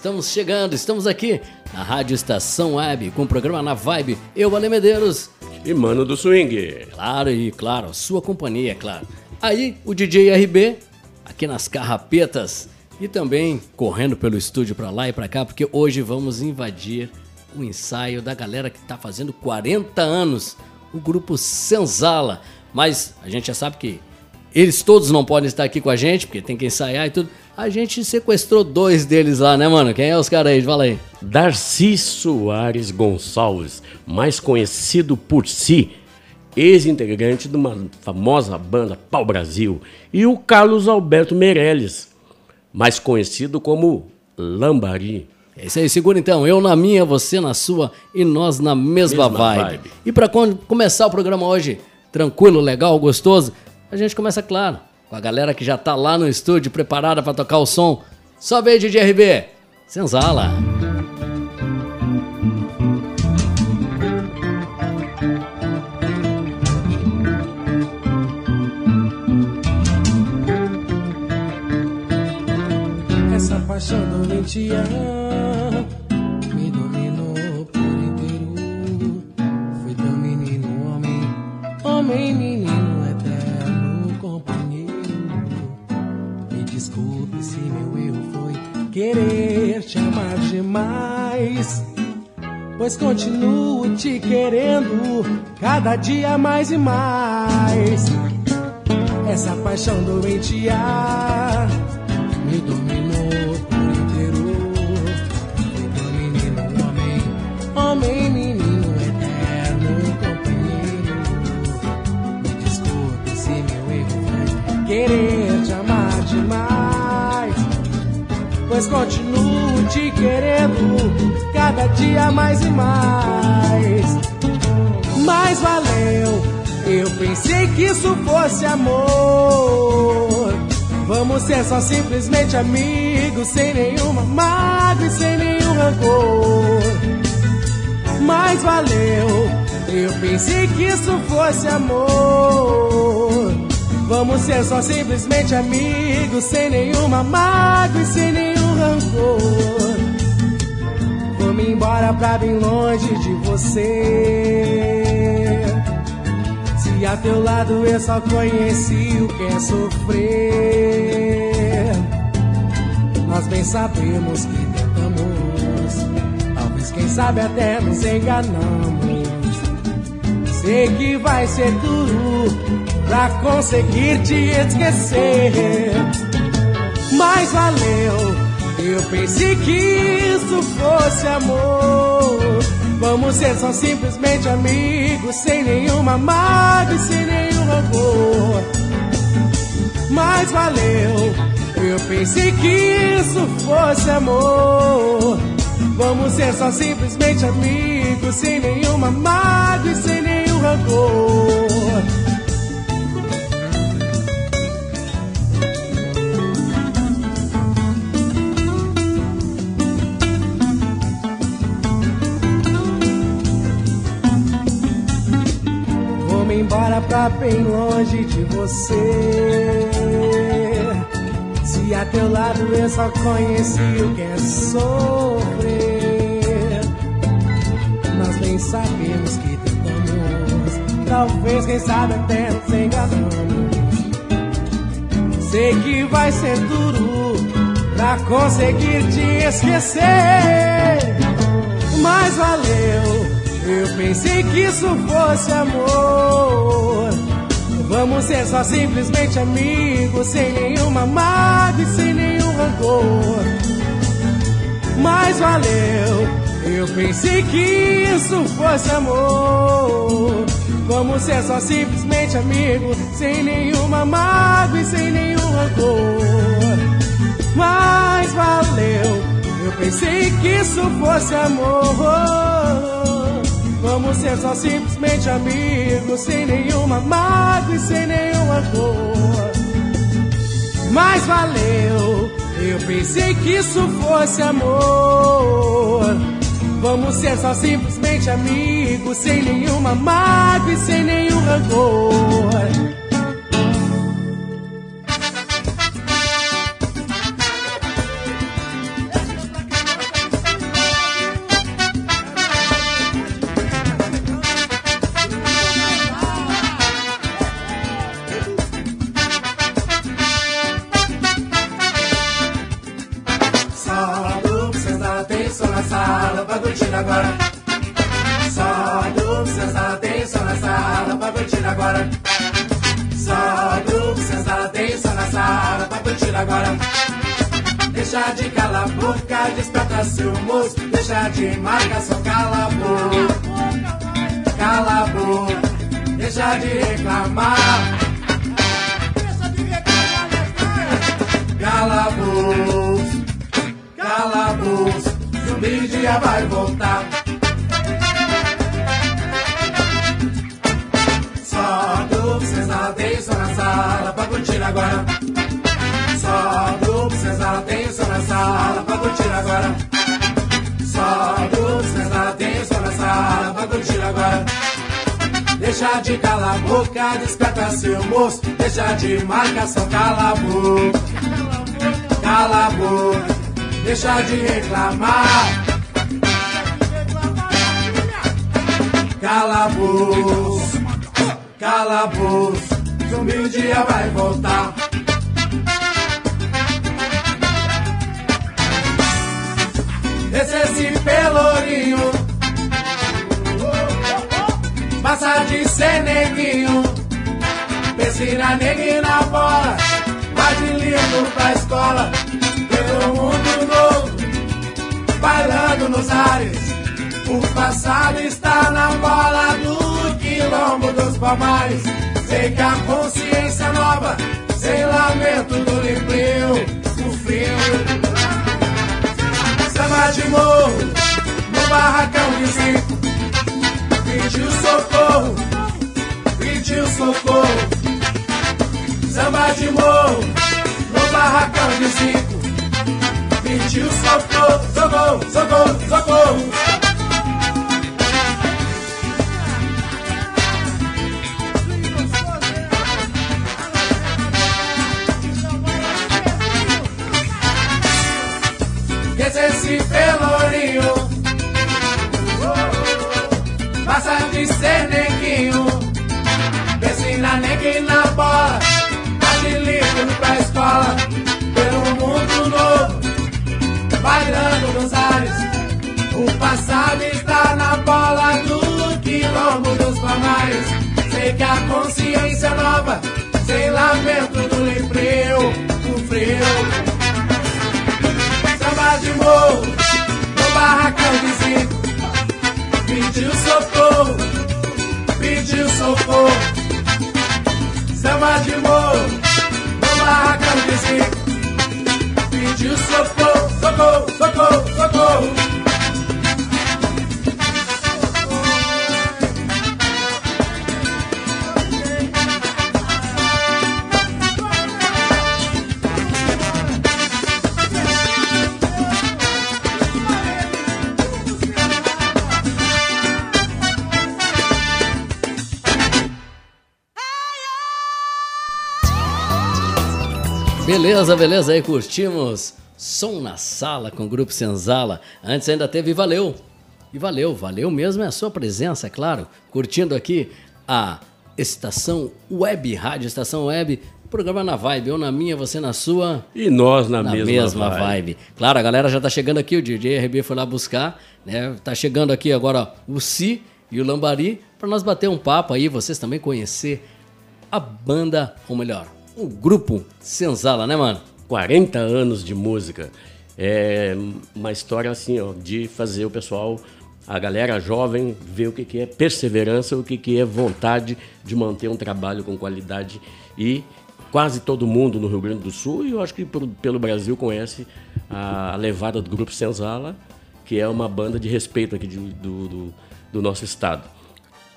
Estamos chegando, estamos aqui na Rádio Estação Web com o programa Na Vibe. Eu, Ale Medeiros. E Mano do Swing. Claro, e claro, sua companhia, é claro. Aí, o DJ RB, aqui nas carrapetas. E também correndo pelo estúdio para lá e para cá, porque hoje vamos invadir o ensaio da galera que está fazendo 40 anos, o grupo Senzala. Mas a gente já sabe que eles todos não podem estar aqui com a gente, porque tem que ensaiar e tudo a gente sequestrou dois deles lá, né, mano? Quem é os caras aí? Fala aí. Darcy Soares Gonçalves, mais conhecido por si, ex-integrante de uma famosa banda Pau Brasil, e o Carlos Alberto Meirelles, mais conhecido como Lambari. É isso aí, segura então. Eu na minha, você na sua e nós na mesma, mesma vibe. vibe. E para começar o programa hoje, tranquilo, legal, gostoso, a gente começa, claro, com a galera que já tá lá no estúdio preparada para tocar o som. Sobe aí, DJ RB. Senzala. Essa paixão doentia me dominou por inteiro. Fui teu menino, homem, homem, menino. Querer te amar demais. Pois continuo te querendo cada dia mais e mais. Essa paixão doentia pois continuo te querendo cada dia mais e mais. Mas valeu, eu pensei que isso fosse amor. Vamos ser só simplesmente amigos, sem nenhuma mágoa e sem nenhum rancor. Mas valeu, eu pensei que isso fosse amor. Vamos ser só simplesmente amigos, sem nenhuma mágoa e sem nenhum rancor. Vou-me embora pra bem longe de você. Se a teu lado eu só conheci o que é sofrer. Nós bem sabemos que tentamos, talvez quem sabe até nos enganamos. Sei que vai ser duro pra conseguir te esquecer. Mas valeu, eu pensei que isso fosse amor. Vamos ser só simplesmente amigos, sem nenhuma mágoa e sem nenhum rancor. Mas valeu, eu pensei que isso fosse amor. Vamos ser só simplesmente amigos, sem nenhuma mágoa e sem nenhum rancor. Pra bem longe de você. Se a teu lado eu só conheci o que é sofrer, nós nem sabemos que tentamos. Talvez, quem sabe, até nos enganamos. Sei que vai ser duro pra conseguir te esquecer, mas valeu eu pensei que isso fosse amor. Vamos ser só simplesmente amigos, sem nenhuma mágoa e sem nenhum rancor. Mas valeu, eu pensei que isso fosse amor. Vamos ser só simplesmente amigos, sem nenhuma mágoa e sem nenhum rancor. Mas valeu, eu pensei que isso fosse amor. Vamos ser só simplesmente amigos, sem nenhuma mágoa e sem nenhum rancor. Mas valeu, eu pensei que isso fosse amor. Vamos ser só simplesmente amigos, sem nenhuma mágoa e sem nenhum rancor. Desperta seu moço, deixa de marcação, cala a boca, cala a boca, deixa de reclamar. Cala a boca, cala a boca, zumbi dia vai voltar. Só tem só na sala pra curtir agora. Na sala pra curtir agora. Só senzala tem som na sala pra curtir agora. Deixa de calar a boca, desperta seu moço. Deixa de marcação, cala a boca. Cala a boca, deixa de reclamar. Cala a boca, cala a boca. Zumbi um dia vai voltar. Esse pelourinho. Passa de ser neguinho. Pensina neguinho na bola. Vai de lindo pra escola. Pelo mundo novo. Bailando nos ares. O passado está na bola Do quilombo dos palmares. Sei que a consciência nova Sem lamento do limpio O frio Samba de morro, no barracão cinco. Pediu socorro, pediu socorro. Samba de morro, no barracão cinco. Pediu socorro, socorro, socorro, socorro. Esse pelourinho. Passa de ser neguinho. Ensina neguinho na bola. Tá de livro pra escola. Pelo mundo novo. Bailando nos ares. O passado está na bola Do quilombo dos palmares. Sei que a consciência nova Sem lamento do frio Do frio de morro, no barracão de zinco. Pediu socorro, pediu socorro. Samba de morro, no barracão de zinco. Pediu socorro, socorro, socorro, socorro. Beleza, beleza, aí curtimos Som na Sala com o Grupo Senzala. Antes ainda teve Valeu. E valeu, valeu mesmo é a sua presença, é claro. Curtindo aqui a Estação Web, Rádio Estação Web, programa na vibe, ou na minha, você na sua. E nós na, na mesma, mesma vibe. vibe. Claro, a galera já tá chegando aqui, o DJ RB foi lá buscar, né? Tá chegando aqui agora o Si e o Lambari para nós bater um papo aí, vocês também conhecer a banda, ou melhor, o grupo Senzala, né, mano? 40 anos de música. é uma história assim, ó, de fazer o pessoal, a galera jovem, ver o que, que é perseverança, o que, que é vontade de manter um trabalho com qualidade e quase todo mundo no Rio Grande do Sul e eu acho que por, pelo Brasil conhece a levada do Grupo Senzala, que é uma banda de respeito aqui de, do, do, do nosso estado.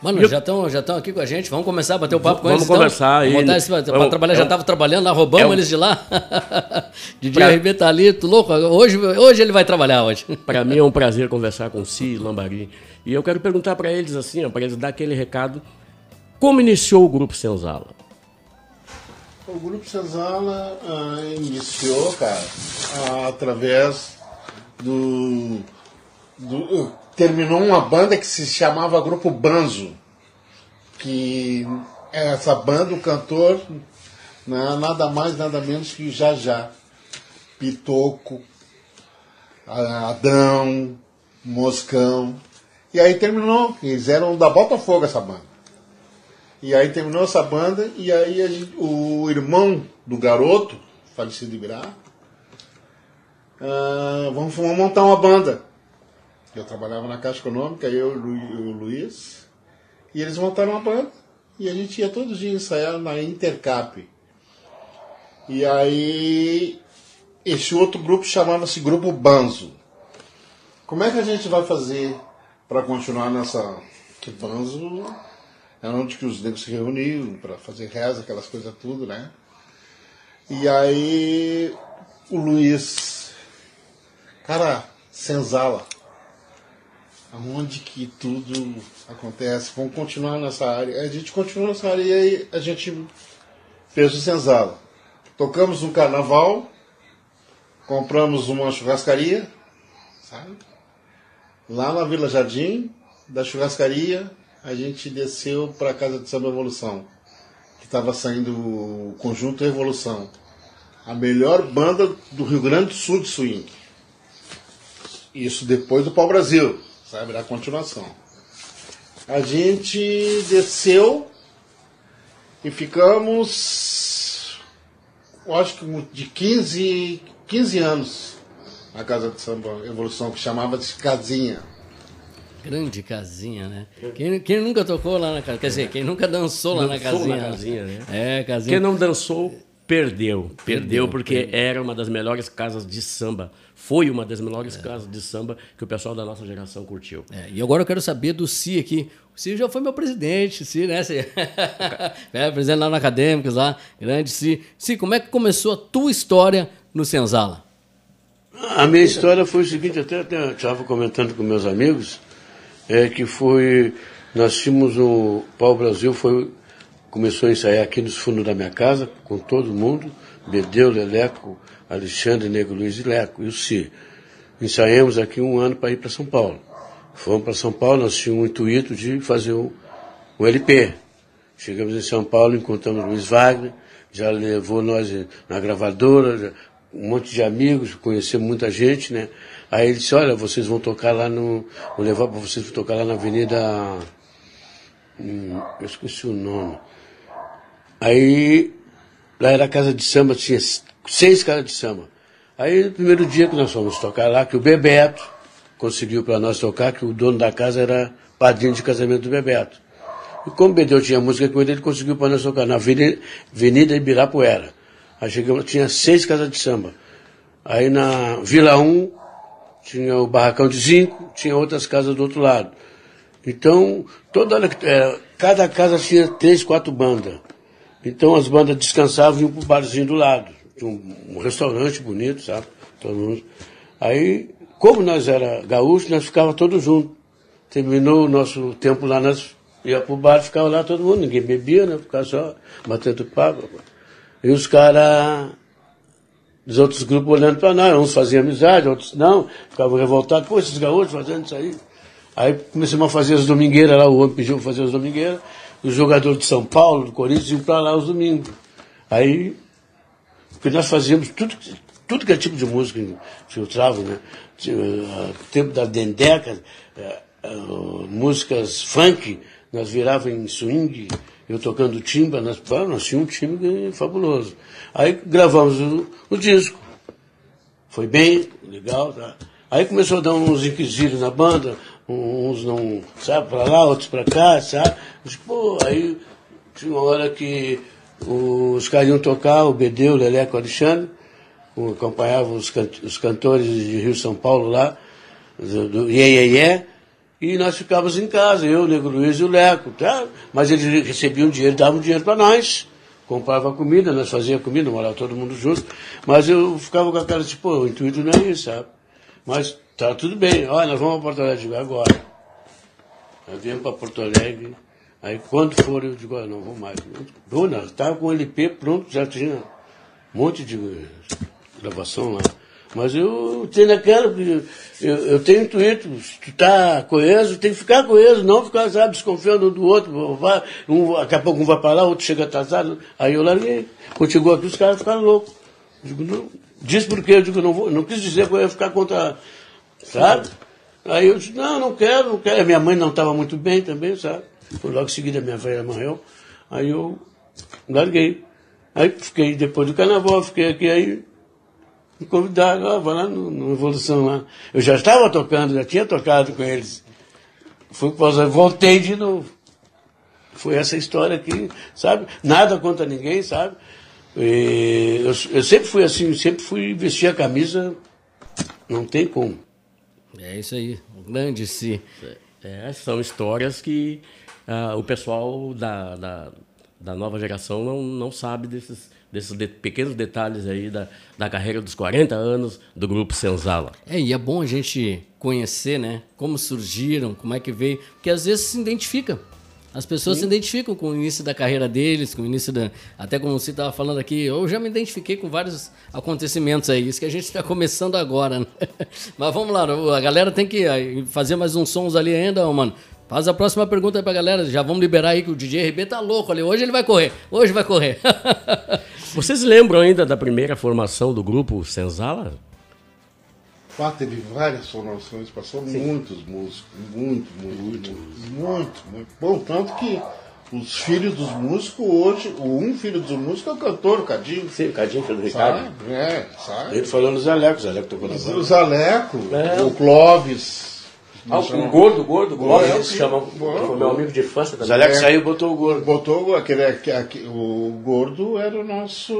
Mano, Eu- já estão já tão aqui com a gente. Vamos começar a bater o papo com Vamos eles. então? conversar aí. Vamos botar esse, pra É um- trabalhar, é já estava trabalhando lá, roubamos é um- eles de lá. DJ Pra- RB tá ali, tu louco. Hoje, hoje ele vai trabalhar hoje. Para mim é um prazer conversar com o Si Lambari. E eu quero perguntar para eles assim, para eles dar aquele recado, como iniciou o Grupo Senzala? O Grupo Senzala ah, iniciou, cara, ah, através do, do- Terminou uma banda que se chamava Grupo Banzo. Que essa banda, o cantor, né, nada mais, nada menos que Já Já. Pitoco, Adão, Moscão. E aí terminou, eles eram da Botafogo essa banda. E aí terminou essa banda e aí gente- o irmão do garoto, falecido Ibirá, ah, vamos, vamos montar uma banda. Eu trabalhava na Caixa Econômica, eu e o Lu- o Luiz, e eles montaram uma banda. E a gente ia todos os dias ensaiar na Intercap. E aí esse outro grupo chamava-se Grupo Banzo. Como é que a gente vai fazer para continuar nessa. Que Banzo é onde que os negros se reuniam para fazer reza, aquelas coisas tudo, né? E aí o Luiz, cara, senzala. Aonde que tudo acontece? Vamos continuar nessa área. A gente continuou nessa área e aí a gente fez o senzala. Tocamos no carnaval, compramos uma churrascaria, sabe? Lá na Vila Jardim, da churrascaria, a gente desceu para a Casa de Samba Evolução, que estava saindo o Conjunto Evolução, a melhor banda do Rio Grande do Sul de swing. Isso depois do Pau Brasil, sabe? Da continuação. A gente desceu e ficamos, eu acho que de 15, 15 anos na Casa de Samba Evolução, que chamava de Casinha. Grande casinha, né? Quem, quem nunca tocou lá na casa? Quer dizer, quem nunca dançou lá na Dançou casinha? na casinha, né? É, casinha. Quem não dançou, perdeu. Perdeu, Perdeu, porque era uma das melhores casas de samba. Foi uma das melhores casas de samba que o pessoal da nossa geração curtiu. É, e agora eu quero saber do Si aqui. O Si já foi meu presidente, Si, né? Si? é, presidente lá no Acadêmicos, lá, grande Si. Si, como é que começou a tua história no Senzala? A minha história foi o seguinte, até até estava comentando com meus amigos, é que foi, nós tínhamos o Pau Brasil, foi, começou a ensaiar aqui nos fundos da minha casa, com todo mundo, Bedeu, Leleco, Alexandre, Nego Luiz e Leco, e o Si. Ensaiamos aqui um ano para ir para São Paulo. Fomos para São Paulo, nós tínhamos o intuito de fazer um, um LP. Chegamos em São Paulo, encontramos Luiz Wagner, já levou nós na gravadora, já- um monte de amigos, conhecemos muita gente, né? Aí ele disse, olha, vocês vão tocar lá no. Vou levar para vocês tocar lá na Avenida. hum, eu esqueci o nome. Aí lá era casa de samba, tinha seis casas de samba. Aí no primeiro dia que nós fomos tocar lá, que o Bebeto conseguiu para nós tocar, que o dono da casa era padrinho de casamento do Bebeto. E como o Bedeu tinha música com ele, ele conseguiu para nós tocar na Avenida, Ibirapuera. Aí chegamos, tinha seis casas de samba. Aí na Vila 1 tinha o Barracão de Zinco, tinha outras casas do outro lado. Então, toda hora é, cada casa tinha três, quatro bandas. Então as bandas descansavam e iam pro barzinho do lado. Tinha um, um restaurante bonito, sabe? Todo mundo. Aí, como nós era gaúchos, nós ficava todos juntos. Terminou o nosso tempo lá, nós ia pro bar, ficava lá todo mundo, ninguém bebia, né? Ficava só batendo papo. E os caras dos outros grupos olhando para nós, uns faziam amizade, outros não, ficavam revoltados, pô, esses gaúchos fazendo isso aí. Aí começamos a fazer as domingueiras lá, o homem pediu para fazer as domingueiras, os jogadores de São Paulo, do Corinthians, iam para lá os domingos. Aí, porque nós fazíamos tudo, tudo que é tipo de música filtrava, né? Ah, tempo da Dendeca, eh, ah, músicas funk, nós virava em swing, eu tocando timba, nós, nós tínhamos um time fabuloso. Aí gravamos o, o disco. foi bem, legal, tá? Aí começou a dar uns inquisitos na banda, uns não, sabe, pra lá, outros pra cá, sabe? Mas, pô, aí tinha uma hora que os caras iam tocar, o Bedeu, o Leleco, o Alexandre, acompanhavam os, can- os cantores de Rio São Paulo lá, do, do Iê, Iê, e nós ficávamos em casa, eu, o Nego Luiz e o Leco, tá? Mas eles recebiam dinheiro, davam dinheiro para nós, comprava comida, nós fazíamos comida, morava todo mundo junto, mas eu ficava com aquela tipo, pô, o intuito não é isso, sabe? Mas tá tudo bem, olha, nós vamos a Porto Alegre agora. Nós viemos para Porto Alegre, aí quando for eu digo, olha, não vou mais. Não, estava com o LP pronto, já tinha um monte de gravação lá. Mas eu tenho porque eu, eu tenho intuito, se tu tá coeso, tem que ficar coeso, não ficar, sabe, desconfiando um do outro, vai, um, daqui a pouco um vai para lá, outro chega atrasado, aí eu larguei. Chegou aqui, os caras ficaram loucos. Digo, não, diz por quê? Eu digo, não vou, não quis dizer que eu ia ficar contra, sabe? Aí eu disse, não, não quero, não quero. Minha mãe não estava muito bem também, sabe? Foi logo em seguida minha velha morreu. Aí eu larguei. Aí fiquei, depois do carnaval, fiquei aqui, aí me convidaram, ó, vai lá no, no Evolução lá. Eu já estava tocando, já tinha tocado com eles. Fui para voltei de novo. Foi essa história aqui, sabe? Nada contra ninguém, sabe? E eu, eu sempre fui assim, sempre fui vestir a camisa, não tem como. É isso aí, um grande si. É, são histórias que ah, o pessoal da, da, da nova geração não, não sabe desses, desses de- pequenos detalhes aí da, da carreira dos 40 anos do grupo Senzala. É, e é bom a gente conhecer, né? Como surgiram, como é que veio, porque às vezes se identifica. As pessoas se identificam com o início da carreira deles, com o início da. Até como você estava falando aqui, eu já me identifiquei com vários acontecimentos aí. Isso que a gente está começando agora, né? Mas vamos lá, a galera tem que fazer mais uns sons ali ainda, mano. Faz a próxima pergunta aí pra galera. Já vamos liberar aí que o DJ RB tá louco ali. Hoje ele vai correr. Hoje vai correr. Vocês lembram ainda da primeira formação do grupo Senzala? Pá, teve várias formações, passou muitos músicos, muito, muito, muito, muito, muito. Bom, tanto que os filhos dos músicos hoje, o um filho dos músicos é o cantor, o Cadinho. Sim, o Cadinho, filho do Sabe? É, sabe? Ele falou no Zaleco, o Zaleco tocou na O banda. Zaleco, É. o Clóvis. Ah, o gordo, gordo, gordo, que se chama, Gordo. foi meu amigo de infância O também. Zaleco saiu e botou o gordo. Botou aquele, aque- aque- o gordo era o nosso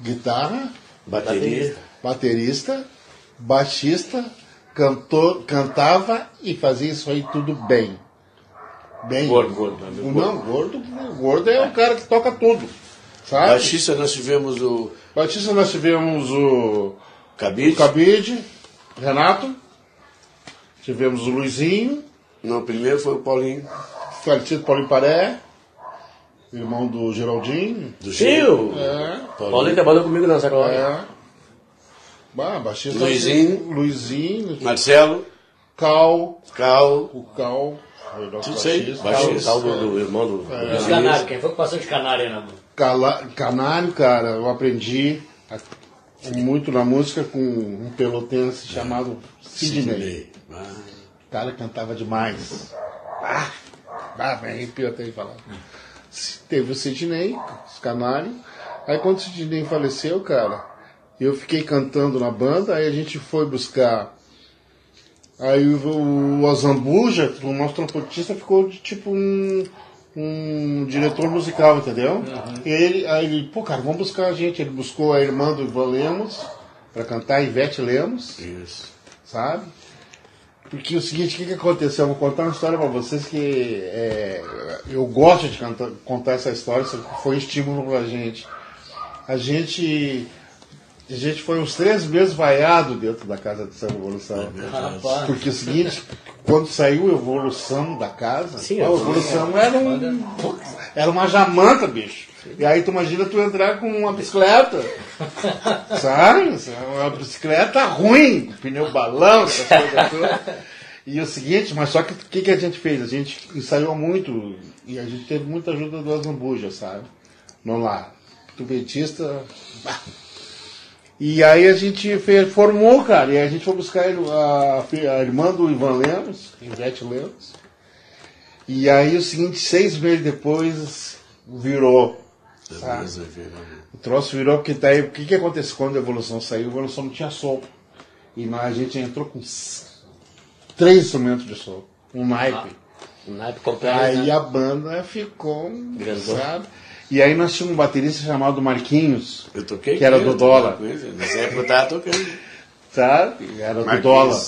guitarra, Bateria. Baterista, baixista, cantor, cantava e fazia isso aí tudo bem. Bem. Gordo, gordo, né? O Não, gordo, gordo é o cara que toca tudo. Sabe? Baixista nós tivemos o Baixista nós tivemos o, Cabide. o Cabide, Renato, tivemos o Luizinho, Não, primeiro foi o Paulinho. falecido Paulinho Paré, irmão do Geraldinho. Do Tio! É. Paulinho trabalhou comigo na Hora. É. Bah, baixista. Luizinho. Luizinho. Marcelo, Cal. Cal, O Cal. Tudo isso aí, baixista. Tal do, do irmão do. E os canários, quem foi que passou de canário na mão? Cala- Canário, cara, eu aprendi a- muito na música com um pelotense chamado Sidney. Sidney. Ah, O cara cantava demais. Ah, ah me arrepio até de falar. Teve o Sidney, os canários. Aí quando o Sidney faleceu, cara, eu fiquei cantando na banda, aí a gente foi buscar. Aí o, o Azambuja, o nosso trompetista, ficou de tipo um, um diretor musical, entendeu? Ele, aí ele, pô, cara, vamos buscar a gente. Ele buscou a irmã do Ivan Lemos pra cantar, Ivete Lemos Isso. sabe? Porque o seguinte, o que, que aconteceu? Eu vou contar uma história para vocês que é, eu gosto de cantar- contar essa história, isso foi um estímulo pra gente. A gente. A gente foi uns três meses vaiado dentro da casa de São Evolução. Rapaz. Porque é o seguinte, quando saiu a evolução da casa, Sim, a evolução era um. Era uma jamanta, bicho. E aí tu imagina tu entrar com uma bicicleta. Sabe? Uma bicicleta ruim, pneu balão, essas coisas todas. E o seguinte, mas só que o que, que a gente fez? A gente ensaiou muito e a gente teve muita ajuda do Azambuja, sabe? Vamos lá. Tubetista. bah. E aí a gente fez, formou, cara, e a gente foi buscar a, a irmã do Ivan Lemos, Ivete Lemos. E aí o seguinte, seis meses depois virou. sabe? Beleza, virou. O troço virou porque daí o que, que aconteceu quando a evolução saiu? A evolução não tinha sopro. E nós, a gente entrou com três instrumentos de sopro, um naipe. Um naipe completo. Aí né? a banda ficou. Grandão. sabe? E aí nós tínhamos um baterista chamado Marquinhos, Eu toquei Que era do dólar. Nessa época eu tava tocando. sabe? Era do dólar.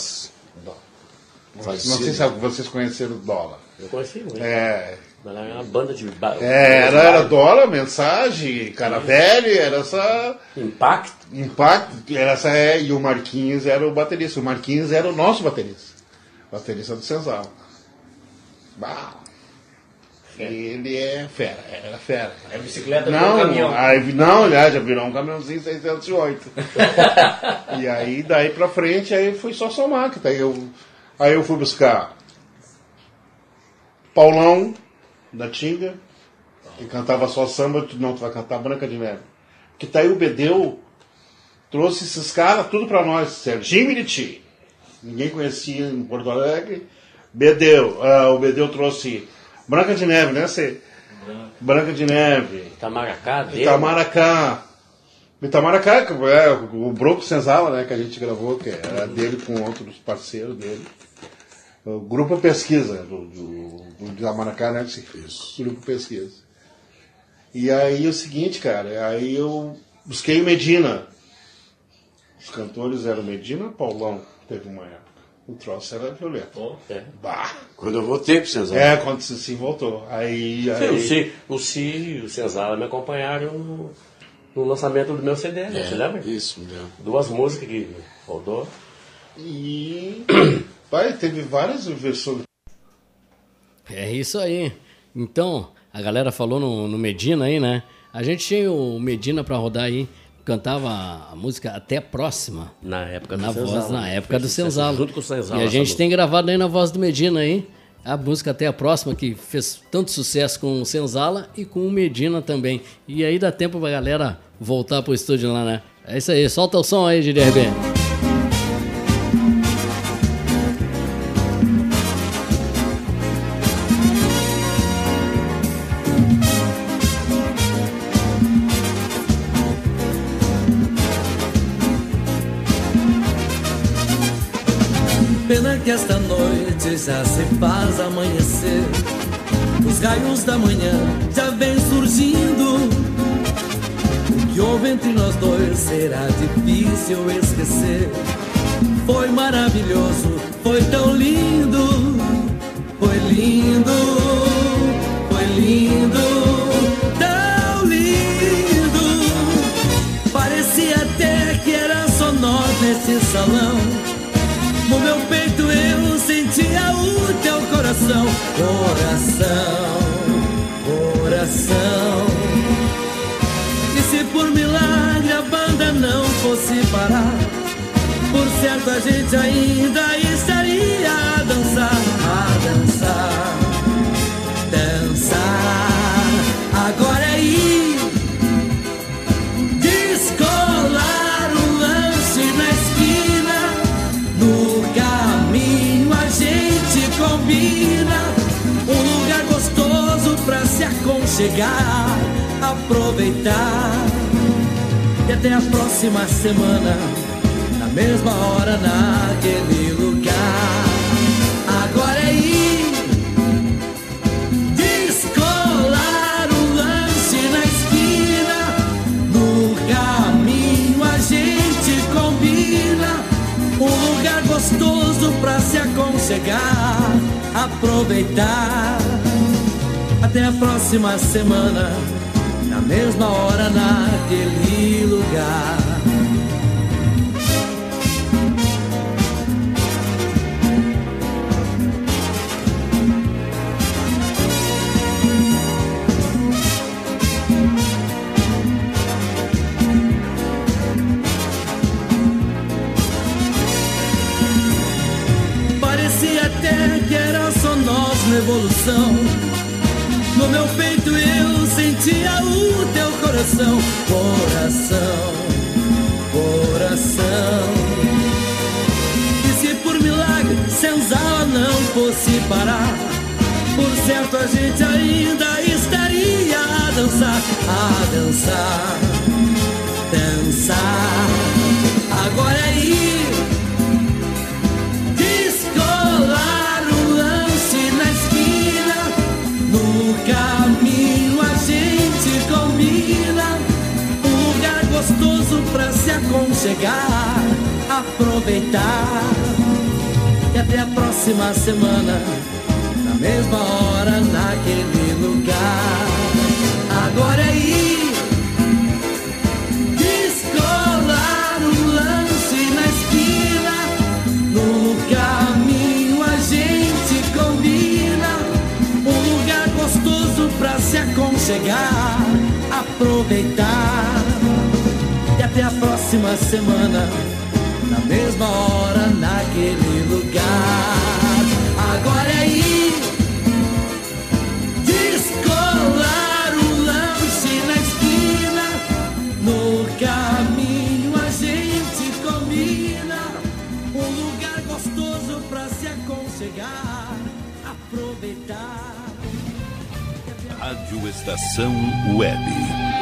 Não sei se vocês conheceram o dólar. Eu conheci, né? É, Mas era uma banda de. ba- é, era, era dólar, mensagem, cara velho, era essa. Impacto. Impacto, era essa é, e o Marquinhos era o baterista. O Marquinhos era o nosso baterista. Baterista do Senzal. Bah. Ele é fera, era fera. A bicicleta Não, virou um caminhão. aí, não, aliás, já virou um caminhãozinho 608. e aí, daí pra frente, aí foi só somar. Que daí eu, aí eu fui buscar Paulão, da Tinga, que cantava só samba, tu não, tu vai cantar Branca de Neve. Que daí o Bedeu trouxe esses caras tudo pra nós, Serginho Miriti. Ninguém conhecia em Porto Alegre. Bedeu, ah, o Bedeu trouxe Branca de Neve, né, Cê? Branca de Neve. Itamaracá, dele. Itamaracá. Itamaracá, é o Broco Senzala, né, que a gente gravou, que era dele com outros parceiros dele. O Grupo Pesquisa, do, do, do Itamaracá, né? Isso. Grupo Pesquisa. E aí o seguinte, cara, aí eu busquei o Medina. Os cantores eram Medina e Paulão, teve uma época. O troço era violento. Pô, é. Bah! Quando eu voltei pro Cezão. É, quando se sim voltou. Aí. Sim, aí o Si, o Si e o Senzala me acompanharam no, no lançamento do meu CD, né? Você lembra? Isso, me lembro. Duas músicas que rodou. E. Pai, teve várias versões. É isso aí. Então, a galera falou no, no Medina aí, né? A gente tinha o Medina pra rodar aí, cantava a música Até Próxima. Na época do Na Senzala. voz, na época do Senzala. Junto com o Senzala. E a gente tem gravado aí na voz do Medina aí, a música Até a Próxima, que fez tanto sucesso com o Senzala e com o Medina também. E aí dá tempo pra galera voltar pro estúdio lá, né? É isso aí, solta o som aí, GDRB. Será difícil esquecer. Foi maravilhoso, foi tão lindo. Foi lindo, foi lindo, tão lindo. Parecia até que era só nós nesse salão. No meu peito eu sentia o teu coração, coração, coração. E se por milagre fosse parar, por certo a gente ainda estaria a dançar, a dançar, dançar. Agora é ir descolar um lanche na esquina. No caminho a gente combina um lugar gostoso pra se aconchegar, aproveitar. E até a próxima semana, na mesma hora, naquele lugar. Agora é ir descolar um lanche na esquina. No caminho a gente combina um lugar gostoso pra se aconchegar, aproveitar. Até a próxima semana, na mesma hora, naquele lugar. Parecia até que era só nós na evolução. No meu peito eu sentia o teu coração, coração, coração. E se por milagre Senzala não fosse parar, por certo a gente ainda estaria a dançar, a dançar, começar. Agora é ir descolar o lance na esquina. No caminho aconchegar, aproveitar. E até a próxima semana, na mesma hora, naquele lugar. Agora é ir descolar o lance na esquina. No caminho a gente combina um lugar gostoso pra se aconchegar, aproveitar. Até a próxima semana, na mesma hora, naquele lugar. Agora é ir descolar o lance na esquina. No caminho a gente combina um lugar gostoso pra se aconchegar, aproveitar. Rádio Estação Web.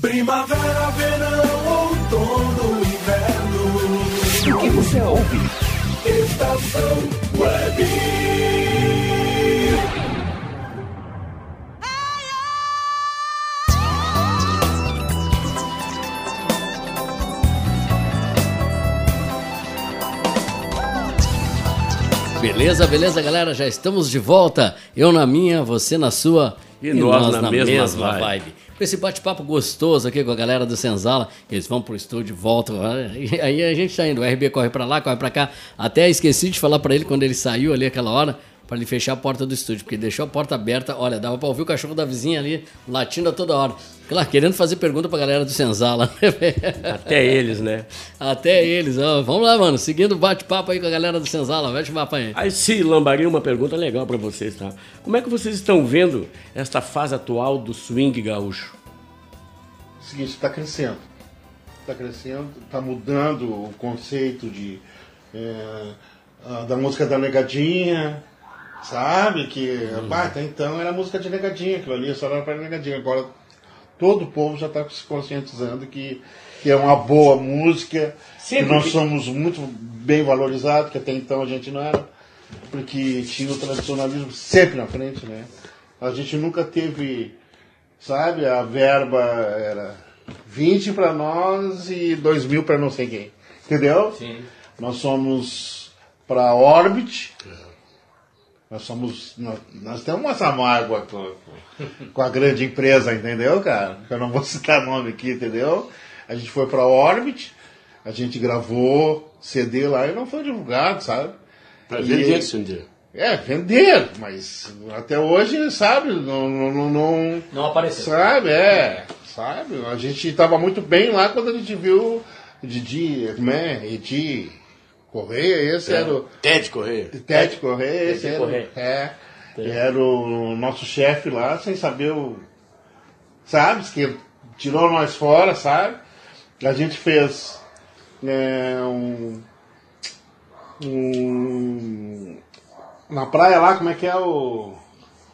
Primavera, verão, outono, inverno. O que você ouve? Estação Web. Beleza, beleza, galera? Já estamos de volta. Eu na minha, você na sua. E nós na mesma vibe. Com esse bate-papo gostoso aqui com a galera do Senzala, eles vão pro estúdio, voltam. Aí aí a gente tá indo, o RB corre pra lá, corre pra cá. Até esqueci de falar pra ele quando ele saiu ali aquela hora, pra ele fechar a porta do estúdio, porque deixou a porta aberta. Olha, dava pra ouvir o cachorro da vizinha ali latindo a toda hora. Claro, querendo fazer pergunta pra galera do Senzala. Até eles, né? Até eles, ó. Vamos lá, mano. Seguindo o bate-papo aí com a galera do Senzala. Mete o papo aí. Aí, se Lambari, uma pergunta legal pra vocês, tá? Como é que vocês estão vendo esta fase atual do swing gaúcho? seguinte, está crescendo. Está crescendo, está mudando o conceito de, é, a- da música da negadinha, sabe? Que bah, até então era música de negadinha, aquilo ali só era para negadinha. Agora todo o povo já está se conscientizando que, que é uma boa música, Sempre que nós somos muito bem valorizados, que até então a gente não era, porque tinha o tradicionalismo sempre na frente, né? A gente nunca teve sabe? A verba era 20 para nós e 2 mil para não sei quem. Entendeu? Sim. Nós somos para Orbit. Nós somos. Nós, nós temos essa mágoa com, com a grande empresa, entendeu, cara? Eu não vou citar nome aqui, entendeu? A gente foi para Orbit, a gente gravou CD lá e não foi divulgado, sabe? Para vender esse um dia. É, vender, mas até hoje, sabe, não, não, não, não, Não apareceu. Sabe, é. Sabe? A gente estava muito bem lá quando a gente viu Didi, como é? Edi Correia, esse era o. Ted Correia. Ted Correia, esse Ted era, Correia. É, era o nosso chefe lá, sem saber o. Sabe? Que tirou nós fora, sabe? A gente fez é, um. um na praia lá, como é que é o.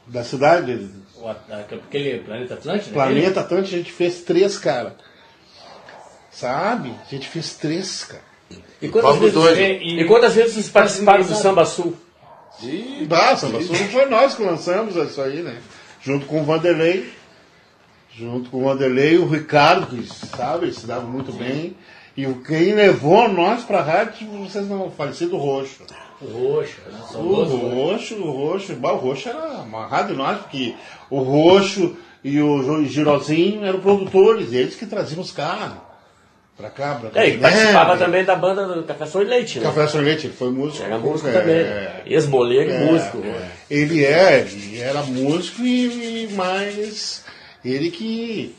Da cidade? O- Aquele Planeta Atlântico? Planeta Atlântico, a gente fez três, cara. Sabe? A gente fez três, cara. E quantas, vezes, doido. e, quantas vezes vocês participaram do Samba Sul? Dá, Samba Sul foi nós que lançamos isso aí, né? Junto com o Vanderlei. Junto com o Vanderlei e o Ricardo, que sabe, se dava muito bem. E o- quem levou nós pra rádio, vocês não, o falecido Roxo. Roxo, né? O Roxo, o Roxo, o Roxo era amarrado em nós, porque o Roxo e o Girozinho eram produtores, eles que traziam os caras pra cá. Pra É, e cá. participava É, também da banda do Café e Leite, né? Café São Leite, ele foi músico. Era músico é, também. é. Ex-boleiro e É, músico. é. Ele é, ele era músico e, e mais ele que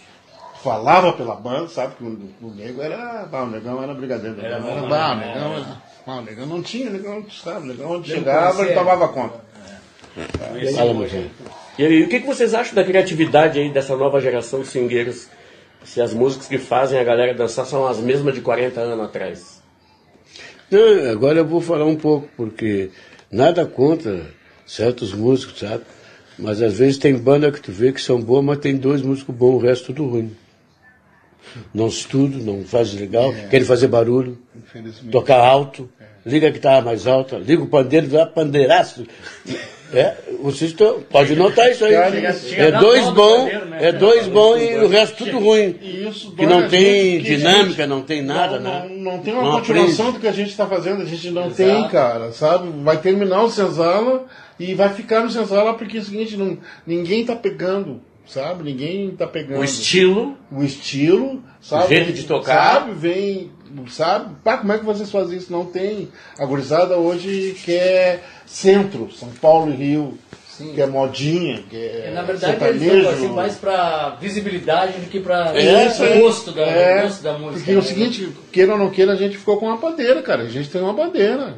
falava pela banda, sabe? Que o, o nego era. Ah, o negão era brigadeiro. Era, era, bah, o negão, era- ah, o negão não tinha, o negão, sabe? O negão onde chegava, ele tomava conta. Fala, Mozinho. E aí, o que, que vocês acham da criatividade aí dessa nova geração de swingueiros? Se as músicas que fazem a galera dançar são as mesmas de 40 anos atrás? Não, agora eu vou falar um pouco, porque nada contra certos músicos, sabe? Mas às vezes tem banda que tu vê que são boas, mas tem dois músicos bons, o resto tudo ruim. Não estudam, não faz legal, querem fazer barulho, tocar alto, liga a guitarra mais alta, liga o pandeiro, dá pandeiraço. É, vocês tão, pode notar isso aí. É dois bons, é dois bons e o resto tudo ruim. E Que não tem dinâmica, não tem nada, não, né? Não, tem uma continuação do que a gente está fazendo, a gente não tem, cara, sabe? Vai terminar o Senzala e vai ficar no Senzala porque é o seguinte, não, ninguém tá pegando, sabe? Ninguém tá pegando. O estilo, O estilo, sabe? jeito de tocar. Sabe, vem, sabe? Pá, como é que vocês fazem isso? Não tem. A gurizada hoje quer centro, São Paulo e Rio, que é modinha, que é Na verdade, sertanejo. eles estão assim, mais pra visibilidade do que pra É, o é. gosto da, É, gosto da música. Porque né? é o seguinte, queira ou não queira, a gente ficou com uma bandeira, cara. A gente tem uma bandeira.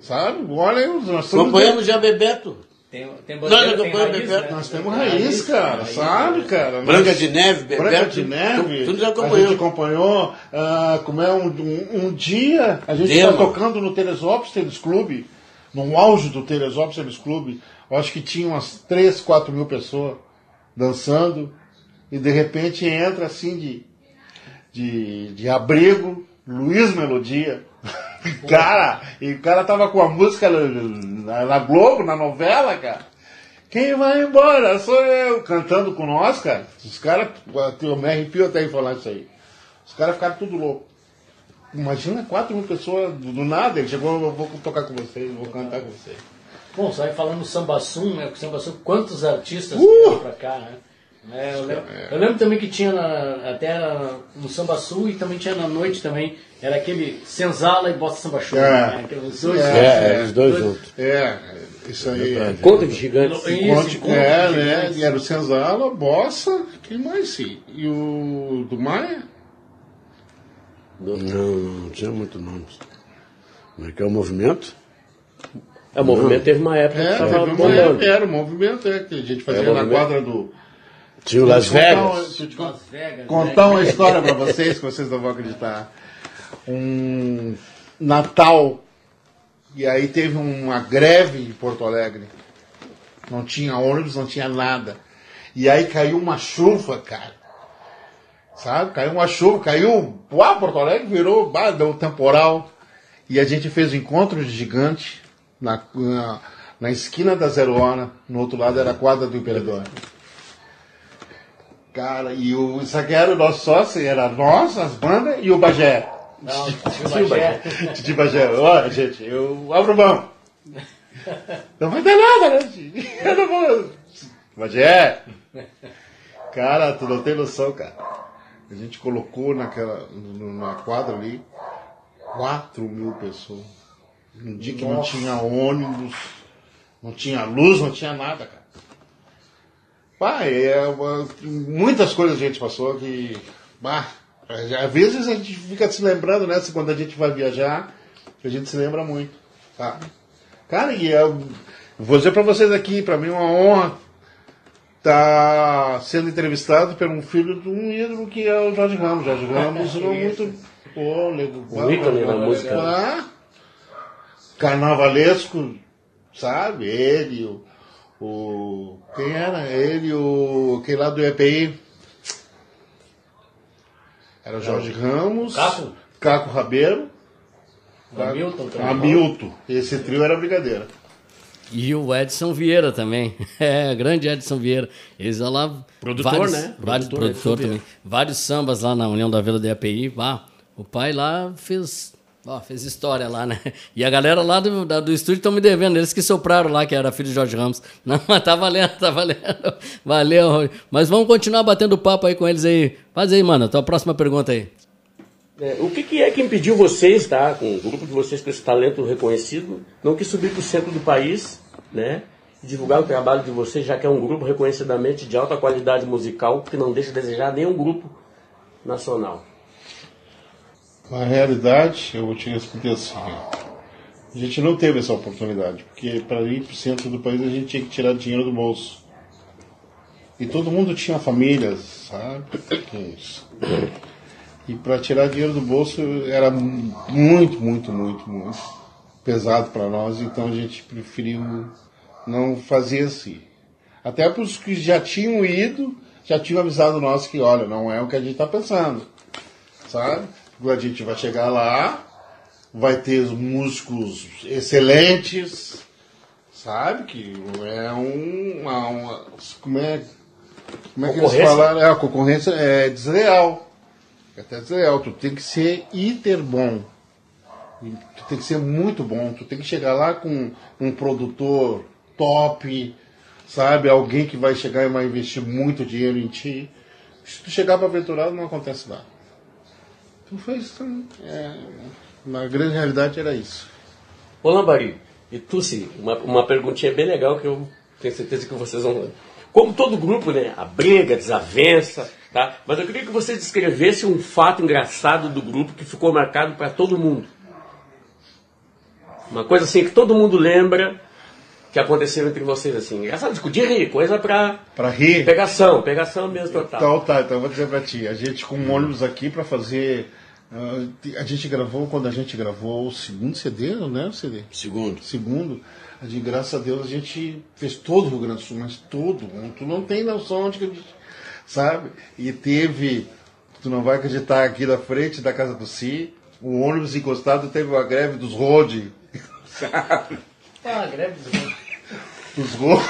Sabe? Olha, nós estamos. Acompanhamos já Bebeto. Tem, tem bandeira, não, tem raiz, né? Nós temos raiz, cara, sabe, cara? Branca de Neve, Bebeto. Branca de Neve. tu- Tudo já A gente acompanhou. acompanhou. ah, como é um, um, um dia, a gente Demo. está tocando no Teresópolis Tênis Clube, no auge do Teresópolis Tênis Clube. Eu acho que tinha umas 3, 4 mil pessoas dançando. E de repente entra assim de, de, de abrigo, Luiz Melodia. cara, e o cara tava com a música na, Globo, na novela, cara. Quem vai embora? Sou eu. Cantando com nós, cara. Os caras, eu me arrepio até em falar isso aí. Os caras ficaram tudo louco. Imagina 4 mil pessoas do, do nada. Ele chegou, eu vou tocar com vocês, vou cantar com vocês. Bom, você vai falando no Sambassum, né? Com o Sambassum, quantos artistas Uh! vieram pra cá, né? É, eu, lembro, eu lembro também que tinha na- até na- no Samba Sul e também tinha na noite também, era aquele Senzala e Bossa Samba Show. É. né? Aqueles dois, É, é, os dois juntos. É, isso aí. é- Conta de gigantes. Isso, Encontre- encontro é, de né? gigantes. E era o Senzala, Bossa, quem mais sim? E o do Maia? Não, não tinha muito nome. Como é que é o movimento? É, o movimento teve uma época É, que tava teve uma bombando. época, era o movimento é, que a gente fazia É, na quadra do. Tinha o Las Vegas. deixa eu te Contar né? uma história pra vocês que vocês não vão acreditar. Um Natal. E aí teve uma greve em Porto Alegre. Não tinha ônibus, não tinha nada. E aí caiu uma chuva, cara. Sabe? Caiu uma chuva, caiu. Uau, Porto Alegre virou, bah, deu um temporal. E a gente fez o encontro de gigante na, na, na esquina da Zero Hora. No outro lado era a quadra do Imperador. Cara, e o, isso aqui era o nosso sócio, era nós, as bandas e o Bagé. Não, Titi Bagé. Titi Bagé. Olha, gente, eu abro mão. Não vai dar nada, né? Titi? Eu não vou. Bagé. Cara, tu não tem noção, cara. A gente colocou naquela, na quadra ali 4 mil pessoas. Um dia que não Nossa. tinha ônibus, não tinha luz, não tinha nada, cara. Pai, é uma- muitas coisas a gente passou que. Bah, às vezes a gente fica se lembrando, né? Quando a gente vai viajar, a gente se lembra muito. Tá? Cara, e eu vou dizer pra vocês aqui, pra mim é uma honra estar sendo entrevistado por um filho de um ídolo que é o Jorge Ramos. Jorge Ramos é muito. Pô, nego, Um ícone da música. Ah, carnavalesco, sabe? Ele, o, o. Quem era? Ele, o. Aquele lá do EPI. Era o Jorge Ramos. Caco? Caco Rabeiro. Hamilton também. Hamilton. Esse trio era brincadeira. E o Edson Vieira também. É, grande Edson Vieira. Eles lá. Produtor, vários, né? Vários Produtor, produtor também. Vários sambas lá na União da Vila da API. Ah, o pai lá fez. Ó, fez história lá, né? E a galera lá do, da- do estúdio estão me devendo. Eles que sopraram lá, que era filho de Jorge Ramos. Não, mas tá valendo, tá valendo. Valeu. Mas vamos continuar batendo papo aí com eles aí. Faz aí, mano. Tua próxima pergunta aí. É, o que, que é que impediu vocês, tá, com o grupo de vocês com esse talento reconhecido, não que subir para o centro do país, né, divulgar o trabalho de vocês, já que é um grupo reconhecidamente de alta qualidade musical, que não deixa a desejar nenhum grupo nacional? Na realidade, eu vou te responder assim. A gente não teve essa oportunidade, porque para ir para o centro do país a gente tinha que tirar dinheiro do bolso. E todo mundo tinha famílias, sabe? É. E para tirar dinheiro do bolso era muito, muito, muito, muito pesado para nós, então a gente preferiu não fazer assim. Até para os que já tinham ido, já tinham avisado nós que, olha, não é o que a gente está pensando sabe? A gente vai chegar lá, vai ter os músicos excelentes, sabe? Que é um, uma, uma- como é, como é que eles falaram? É, a concorrência é desleal. É até desleal. Tu tem que ser hiper bom. Tu tem que ser muito bom. Tu tem que chegar lá com um produtor top, sabe? Alguém que vai chegar e vai investir muito dinheiro em ti. Se tu chegar para aventurado, não acontece nada. Tu fez. É, na grande realidade era isso. Ô Lambari, e tu, sim, uma, uma perguntinha bem legal que eu tenho certeza que vocês vão. Como todo grupo, né? A briga, a desavença, tá? Mas eu queria que você descrevesse um fato engraçado do grupo que ficou marcado para todo mundo. Uma coisa assim que todo mundo lembra que aconteceu entre vocês, assim. Engraçado, discutir rir, coisa pra. Pra rir. Pegação, pegação mesmo total. Então tá, então eu vou dizer pra ti. A gente com um ônibus aqui pra fazer. Ah, a gente gravou, quando a gente gravou o segundo CD, né? O CD? Segundo. Segundo. A gente, graças a Deus, a gente fez todo o Rio Grande do Sul, mas todo. Tu não tem noção de que a gente. Sabe? E teve. Tu não vai acreditar aqui da frente da casa do Si, o ônibus encostado teve uma greve dos road. Sabe? Ah, greve Os road.